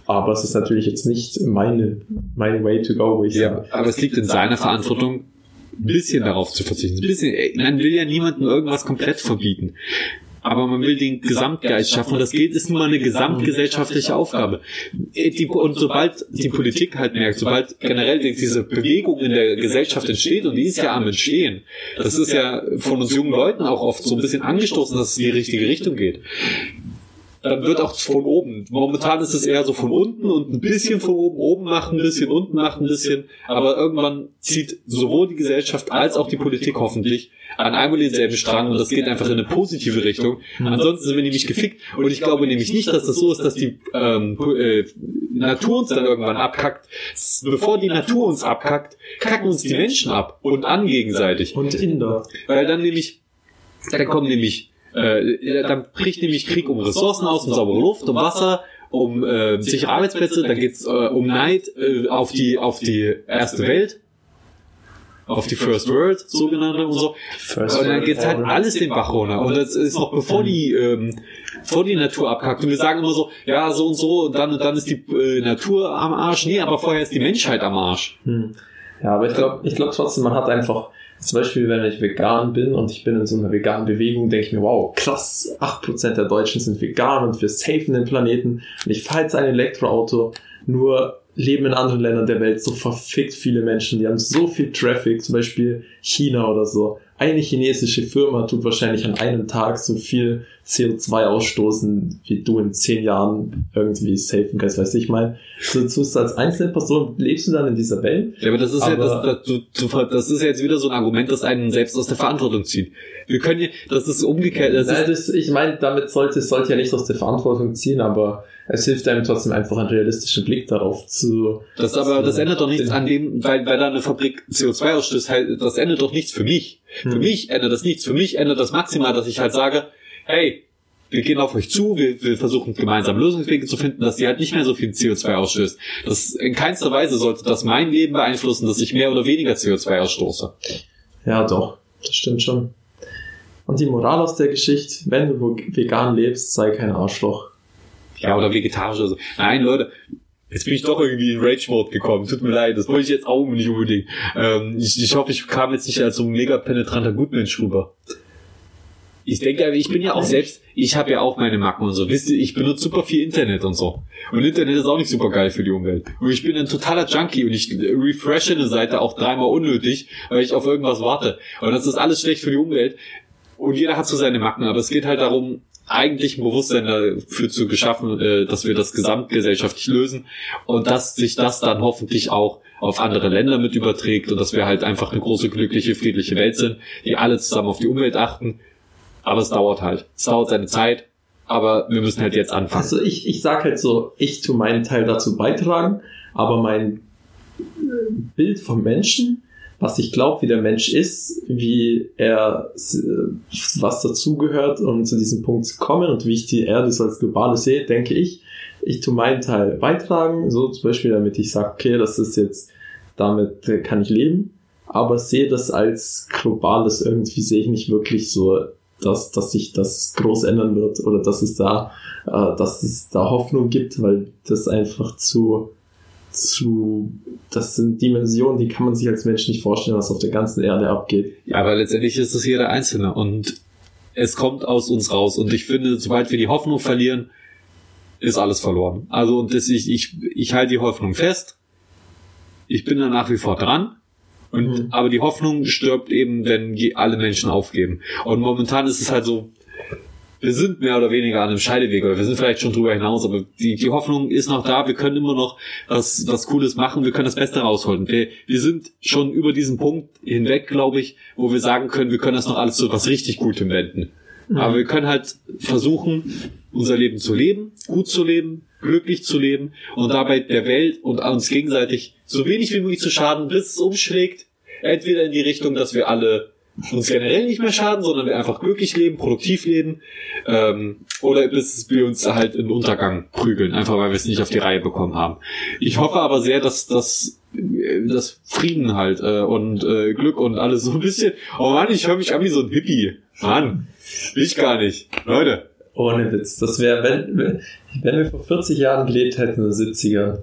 Aber es ist natürlich jetzt nicht meine, meine way to go, wo ich Ja, sage, aber es liegt in seiner Verantwortung, ein bisschen darauf zu verzichten. Ein bisschen, man will ja niemandem irgendwas komplett verbieten. Aber man will den Gesamtgeist schaffen. Und das geht, ist nun mal eine gesamtgesellschaftliche Aufgabe. Äh, und sobald die Politik halt merkt, sobald generell diese Bewegung in der Gesellschaft entsteht, und die ist ja am Entstehen, das ist ja von uns jungen Leuten auch oft so ein bisschen angestoßen, dass es in die richtige Richtung geht dann wird auch von oben. Momentan ist es eher so von unten und ein bisschen von oben, oben macht ein bisschen, unten macht ein bisschen. Aber irgendwann zieht sowohl die Gesellschaft als auch die Politik hoffentlich an einem und denselben Strang und das geht einfach in eine positive Richtung. Ansonsten sind wir nämlich gefickt und ich glaube nämlich nicht, dass das so ist, dass die ähm, äh, Natur uns dann irgendwann abkackt. Bevor die Natur uns abkackt, kacken uns die Menschen ab und an gegenseitig. und Inder. Weil dann nämlich, dann kommen nämlich, äh, dann bricht nämlich Krieg um Ressourcen aus, um saubere Luft, um Wasser, um äh, sichere Arbeitsplätze, dann geht's äh, um Neid äh, auf die auf die erste Welt, auf die First World sogenannte und so. First Und dann geht's halt World alles den Bach runter. Und das ist noch bevor die, ähm, vor die Natur abkackt. Und wir sagen immer so, ja, so und so, und dann, und dann ist die äh, Natur am Arsch. Nee, aber vorher ist die Menschheit am Arsch. Hm. Ja, aber ich glaube ich glaub trotzdem, man hat einfach, zum Beispiel, wenn ich vegan bin und ich bin in so einer veganen Bewegung, denke ich mir, wow, krass, 8% der Deutschen sind vegan und wir safen den Planeten. Und ich fahre jetzt ein Elektroauto, nur leben in anderen Ländern der Welt so verfickt viele Menschen, die haben so viel Traffic, zum Beispiel China oder so. Eine chinesische Firma tut wahrscheinlich an einem Tag so viel CO2 ausstoßen, wie du in zehn Jahren irgendwie safen kannst, weißt du, ich meine, so tust du als einzelne Person, lebst du dann in dieser Welt Ja, aber das ist ja, Aber- das, das, du, du, das ist ja jetzt wieder so ein Argument, das einen selbst aus der Verantwortung zieht. Wir können ja, das ist umgekehrt, das Nein, ist, das, ich meine, damit sollte sollte ja nicht aus der Verantwortung ziehen, aber es hilft einem trotzdem einfach einen realistischen Blick darauf zu. das aber, das ändert doch nichts an dem, weil, weil da eine Fabrik CO2 ausstößt, halt, das ändert doch nichts für mich. Für Hm. mich ändert das nichts. Für mich ändert das maximal, dass ich halt sage, hey, wir gehen auf euch zu, wir, wir versuchen gemeinsam Lösungswege zu finden, dass sie halt nicht mehr so viel CO2 ausstößt. Das, in keinster Weise sollte das mein Leben beeinflussen, dass ich mehr oder weniger CO2 ausstoße. Ja, doch, das stimmt schon. Und die Moral aus der Geschichte, wenn du vegan lebst, sei kein Arschloch. Ja, oder vegetarisch oder so. Nein, Leute, jetzt bin ich doch irgendwie in Rage-Mode gekommen. Tut mir leid, das wollte ich jetzt auch nicht unbedingt. Ähm, ich, ich hoffe, ich kam jetzt nicht als so ein mega penetranter Gutmensch rüber. Ich denke, ich bin ja auch selbst, ich habe ja auch meine Macken und so. Wisst ihr, ich benutze super viel Internet und so. Und Internet ist auch nicht super geil für die Umwelt. Und ich bin ein totaler Junkie und ich refreshe eine Seite auch dreimal unnötig, weil ich auf irgendwas warte. Und das ist alles schlecht für die Umwelt. Und jeder hat so seine Macken, aber es geht halt darum, eigentlich ein Bewusstsein dafür zu geschaffen, äh, dass wir das gesamtgesellschaftlich lösen und dass sich das dann hoffentlich auch auf andere Länder mit überträgt und dass wir halt einfach eine große, glückliche, friedliche Welt sind, die alle zusammen auf die Umwelt achten. Aber es dauert halt. Es dauert seine Zeit, aber wir müssen halt jetzt anfangen. Also ich, ich sag halt so, ich tu meinen Teil dazu beitragen, aber mein äh, Bild vom Menschen, was ich glaube, wie der Mensch ist, wie er s- was dazugehört, um zu diesem Punkt zu kommen und wie ich die Erde so als globale sehe, denke ich, ich tu meinen Teil beitragen, so zum Beispiel, damit ich sage, okay, das ist jetzt damit äh, kann ich leben, aber sehe das als globales irgendwie, sehe ich nicht wirklich so, dass, dass sich das groß ändern wird oder dass es da, äh, dass es da Hoffnung gibt, weil das einfach zu, zu, das sind Dimensionen, die kann man sich als Mensch nicht vorstellen, was auf der ganzen Erde abgeht. Ja, aber letztendlich ist es jeder Einzelne und es kommt aus uns raus. Und ich finde, sobald wir die Hoffnung verlieren, ist alles verloren. Also, und das, ich, ich, ich halte die Hoffnung fest. Ich bin da nach wie vor dran. Und, Mhm. aber die Hoffnung stirbt eben, wenn alle Menschen aufgeben. Und momentan ist es halt so, wir sind mehr oder weniger an einem Scheideweg oder wir sind vielleicht schon drüber hinaus, aber die, die Hoffnung ist noch da, wir können immer noch was, was Cooles machen, wir können das Beste rausholen. Wir, wir sind schon über diesen Punkt hinweg, glaube ich, wo wir sagen können, wir können das noch alles zu was richtig Gutem wenden. Aber wir können halt versuchen, unser Leben zu leben, gut zu leben, glücklich zu leben und dabei der Welt und uns gegenseitig so wenig wie möglich zu schaden, bis es umschlägt. Entweder in die Richtung, dass wir alle uns generell nicht mehr schaden, sondern wir einfach glücklich leben, produktiv leben, ähm, oder bis wir uns halt in den Untergang prügeln, einfach weil wir es nicht auf die Reihe bekommen haben. Ich hoffe aber sehr, dass das das Frieden halt äh, und äh, Glück und alles so ein bisschen. Oh Mann, ich höre mich an wie so ein Hippie. Mann, ich gar nicht. Leute. Ohne Witz. Das wäre, wenn, wenn wir vor 40 Jahren gelebt hätten, in den 70er,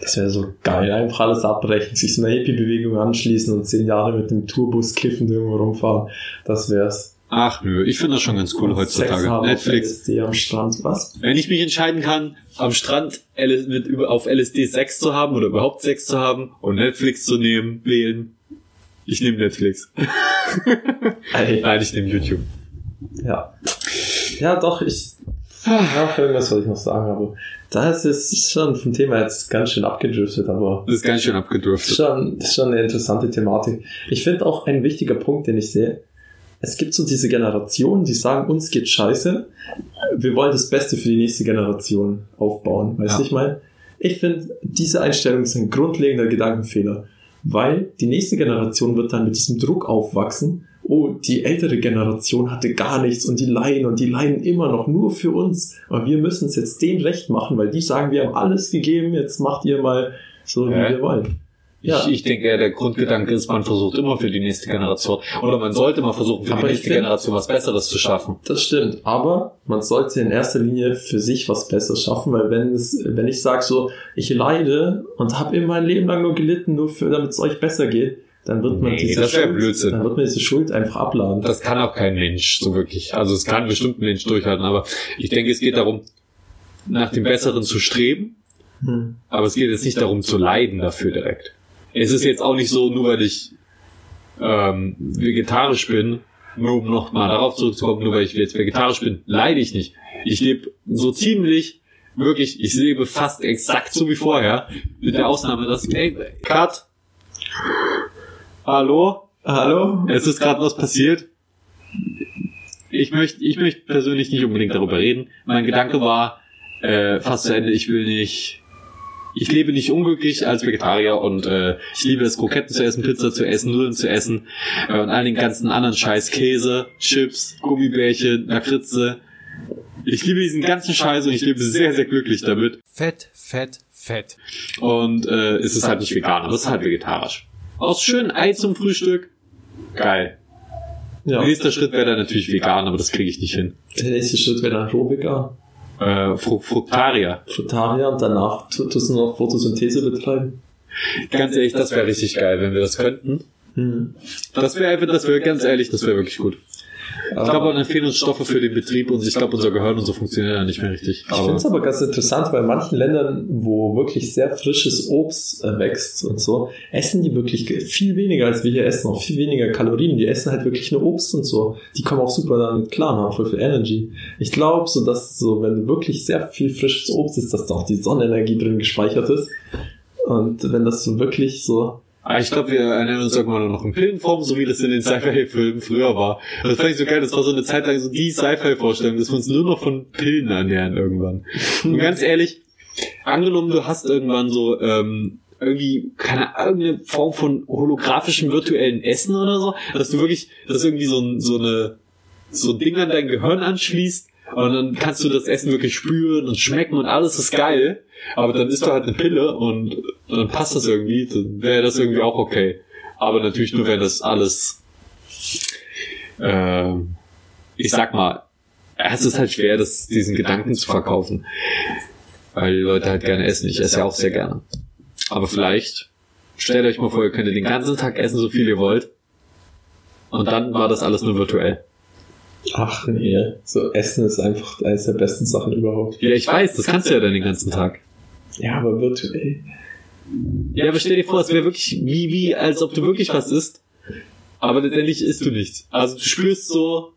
das wäre so geil. Einfach alles abbrechen, sich so einer Hippie-Bewegung anschließen und 10 Jahre mit dem Tourbus kiffend irgendwo rumfahren. Das wär's. Ach nö, ich finde das schon ganz cool Sex heutzutage. haben Netflix. LSD am Strand. Was? Wenn ich mich entscheiden kann, am Strand mit, auf LSD Sex zu haben oder überhaupt Sex zu haben und Netflix zu nehmen, wählen, ich nehme Netflix. Nein, ich nehme YouTube. Ja. Ja, doch, ich. Ja, irgendwas wollte ich noch sagen, aber da ist es schon vom Thema jetzt ganz schön abgedriftet, aber Das ist ganz schön abgedriftet. schon, das ist schon eine interessante Thematik. Ich finde auch ein wichtiger Punkt, den ich sehe, es gibt so diese Generationen, die sagen, uns geht scheiße, wir wollen das Beste für die nächste Generation aufbauen. Weißt du, Ja. ich meine? Ich finde, diese Einstellung ist ein grundlegender Gedankenfehler, weil die nächste Generation wird dann mit diesem Druck aufwachsen, oh, die ältere Generation hatte gar nichts und die leiden und die leiden immer noch nur für uns. Aber wir müssen es jetzt denen recht machen, weil die sagen, wir haben alles gegeben, jetzt macht ihr mal so, wie Hä? wir wollen. Ja. Ich, ich denke, ja, der Grundgedanke ist, man versucht immer für die nächste Generation. Oder man sollte mal versuchen, für Aber die nächste find- Generation was Besseres zu schaffen. Das stimmt, aber man sollte in erster Linie für sich was Besseres schaffen, weil wenn es, wenn ich sage so, ich leide und habe immer mein Leben lang nur gelitten, nur für, damit es euch besser geht, dann wird man Nee, diese das Schuld, Blödsinn. dann wird man diese Schuld einfach abladen. Das kann auch kein Mensch so wirklich. Also es kann bestimmt ein Mensch durchhalten, aber ich denke, es geht darum, nach dem Besseren zu streben, Hm. aber es geht jetzt nicht darum zu leiden dafür direkt. Es ist jetzt auch nicht so, nur weil ich ähm, vegetarisch bin, nur um nochmal darauf zurückzukommen, nur weil ich jetzt vegetarisch bin, leide ich nicht. Ich lebe so ziemlich, wirklich, ich lebe fast exakt so wie vorher, mit der Ausnahme, dass, ey, Cut, hallo, Hallo? es ist gerade was passiert. Ich möchte, ich möchte persönlich nicht unbedingt darüber reden. Mein Gedanke war äh, fast zu Ende. Ich will nicht, ich lebe nicht unglücklich als Vegetarier und äh, ich liebe es, Kroketten zu essen, Pizza zu essen, Nudeln zu essen äh, und all den ganzen anderen Scheiß, Käse, Chips, Gummibärchen, Lakritze. Ich liebe diesen ganzen Scheiß und ich lebe sehr, sehr glücklich damit. Fett, fett, fett. Und äh, es ist halt nicht vegan, aber es ist halt vegetarisch. Aus schön Ei zum Frühstück. Geil. Ja. Nächster Schritt wäre dann natürlich vegan, aber das kriege ich nicht hin. Der nächste Schritt wäre dann Rohvegan, Äh, Fru Fruktarier. Frutarier und danach tu- tust du noch Photosynthese betreiben. Ganz ehrlich, das wäre richtig geil, wenn wir das könnten. Hm. Das wäre einfach, das wäre ganz ehrlich, das wäre wirklich gut. Ich Aber- glaube, dann fehlen uns Stoffe für den Betrieb und ich glaube, unser Gehirn und so funktioniert dann nicht mehr richtig. Ich finde es aber ganz interessant, weil in manchen Ländern, wo wirklich sehr frisches Obst äh, wächst und so, essen die wirklich viel weniger als wir hier essen, auch viel weniger Kalorien. Die essen halt wirklich nur Obst und so. Die kommen auch super damit klar, haben voll viel Energy. Ich glaube, so dass so, wenn wirklich sehr viel frisches Obst isst, dass da auch die Sonnenenergie drin gespeichert ist. Und wenn das so wirklich so, ich glaube, wir ernähren uns irgendwann nur noch in Pillenform, so wie das in den Sci-Fi-Filmen früher war. Das fand ich so geil, das war so eine Zeit lang so die Sci-Fi-Vorstellung, dass wir uns nur noch von Pillen ernähren irgendwann. Und ganz ehrlich, angenommen, du hast irgendwann so ähm, irgendwie keine irgendeine Form von holographischem virtuellen Essen oder so, dass du wirklich, dass irgendwie so, ein, so eine so ein Ding an dein Gehirn anschließt Und dann kannst du das Essen wirklich spüren und schmecken und alles ist geil. Aber dann isst du halt eine Pille und dann passt das irgendwie, dann wäre das irgendwie auch okay. Aber natürlich nur, wenn das alles, äh, ich sag mal, es ist halt schwer, das, diesen Gedanken zu verkaufen. Weil die Leute halt gerne essen. Ich esse ja auch sehr gerne. Aber vielleicht, stellt euch mal vor, ihr könnt den ganzen Tag essen, so viel ihr wollt. Und dann war das alles nur virtuell. Ach nee, so Essen ist einfach eines der besten Sachen überhaupt. Ja, ich weiß, das kannst du ja dann den ganzen Tag. Ja, aber virtuell. Ja, aber stell dir vor, es wäre wirklich wie, wie, als ob du wirklich was isst. Aber letztendlich isst du nichts. Also du spürst so,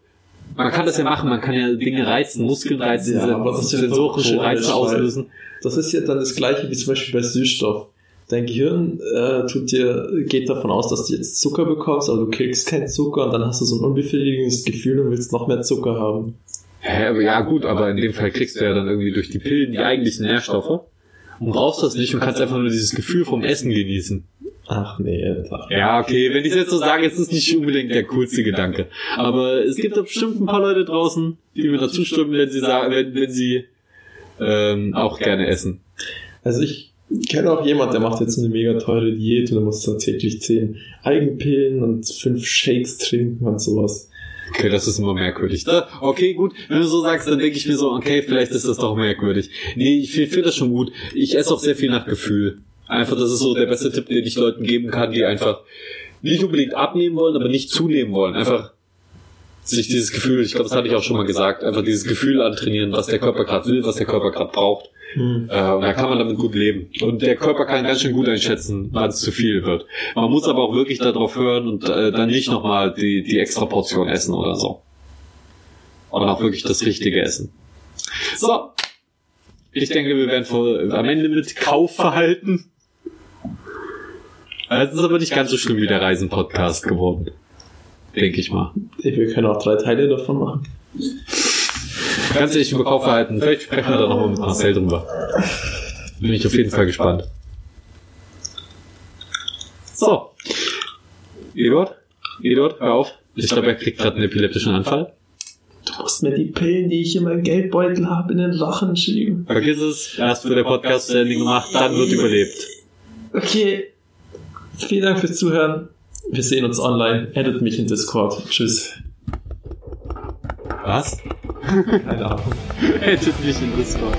man kann das ja machen, man kann ja Dinge reizen, Muskeln reizen, Ja, aber das ist ja sensorische Reize komisch, auslösen. Das ist ja dann das gleiche wie zum Beispiel bei Süßstoff. Dein Gehirn äh, tut dir, geht davon aus, dass du jetzt Zucker bekommst, aber du kriegst keinen Zucker und dann hast du so ein unbefriedigendes Gefühl und willst noch mehr Zucker haben. Hä, aber ja gut, aber in dem Fall kriegst du ja dann irgendwie durch die Pillen die eigentlichen Nährstoffe und brauchst das nicht und kannst einfach nur dieses Gefühl vom Essen genießen. Ach nee, ach, Ja, okay, wenn ich jetzt so sage, ist es nicht unbedingt der coolste Gedanke. Aber es gibt da bestimmt ein paar Leute draußen, die mir dazu stimmen, wenn sie sagen, wenn, wenn sie ähm, auch gerne essen. Also ich kenne auch jemand, der macht jetzt eine mega teure Diät und er muss dann täglich zehn Eigenpillen und fünf Shakes trinken und sowas. Okay, das ist immer merkwürdig. Da, okay, gut. Wenn du so sagst, dann denke ich mir so, okay, vielleicht ist das doch merkwürdig. Nee, ich finde das schon gut. Ich esse auch sehr viel nach Gefühl. Einfach, das ist so der beste Tipp, den ich Leuten geben kann, die einfach nicht unbedingt abnehmen wollen, aber nicht zunehmen wollen. Einfach sich dieses Gefühl, ich glaube, das hatte ich auch schon mal gesagt, einfach dieses Gefühl antrainieren, was der Körper gerade will, was der Körper gerade braucht. Hm. Äh, und da kann man damit gut leben. Und der Körper kann ganz schön gut einschätzen, wann es zu viel wird. Man muss aber auch wirklich darauf hören und äh, dann nicht nochmal die, die extra Portion essen oder so. Und auch wirklich das Richtige essen. So. Ich denke, wir werden vor, am Ende mit Kaufverhalten. Es ist aber nicht ganz so schlimm wie der Reisen-Podcast geworden. Denke ich mal. Wir können auch drei Teile davon machen. Ganz ehrlich über Kaufverhalten. Vielleicht sprechen wir da nochmal mit Marcel drüber. Bin ich auf jeden Fall gespannt. So. Eduard? Eduard, hör auf. Ich glaube, er kriegt gerade einen epileptischen Anfall. Du musst mir die Pillen, die ich in meinem Geldbeutel habe, in den Rachen schieben. Vergiss es. Erst für der Podcast zu Ende gemacht, dann wird überlebt. Okay. Vielen Dank fürs Zuhören. Wir sehen uns online. Addet mich in Discord. Tschüss. Was? Keine Ahnung. Hättet mich in Discord.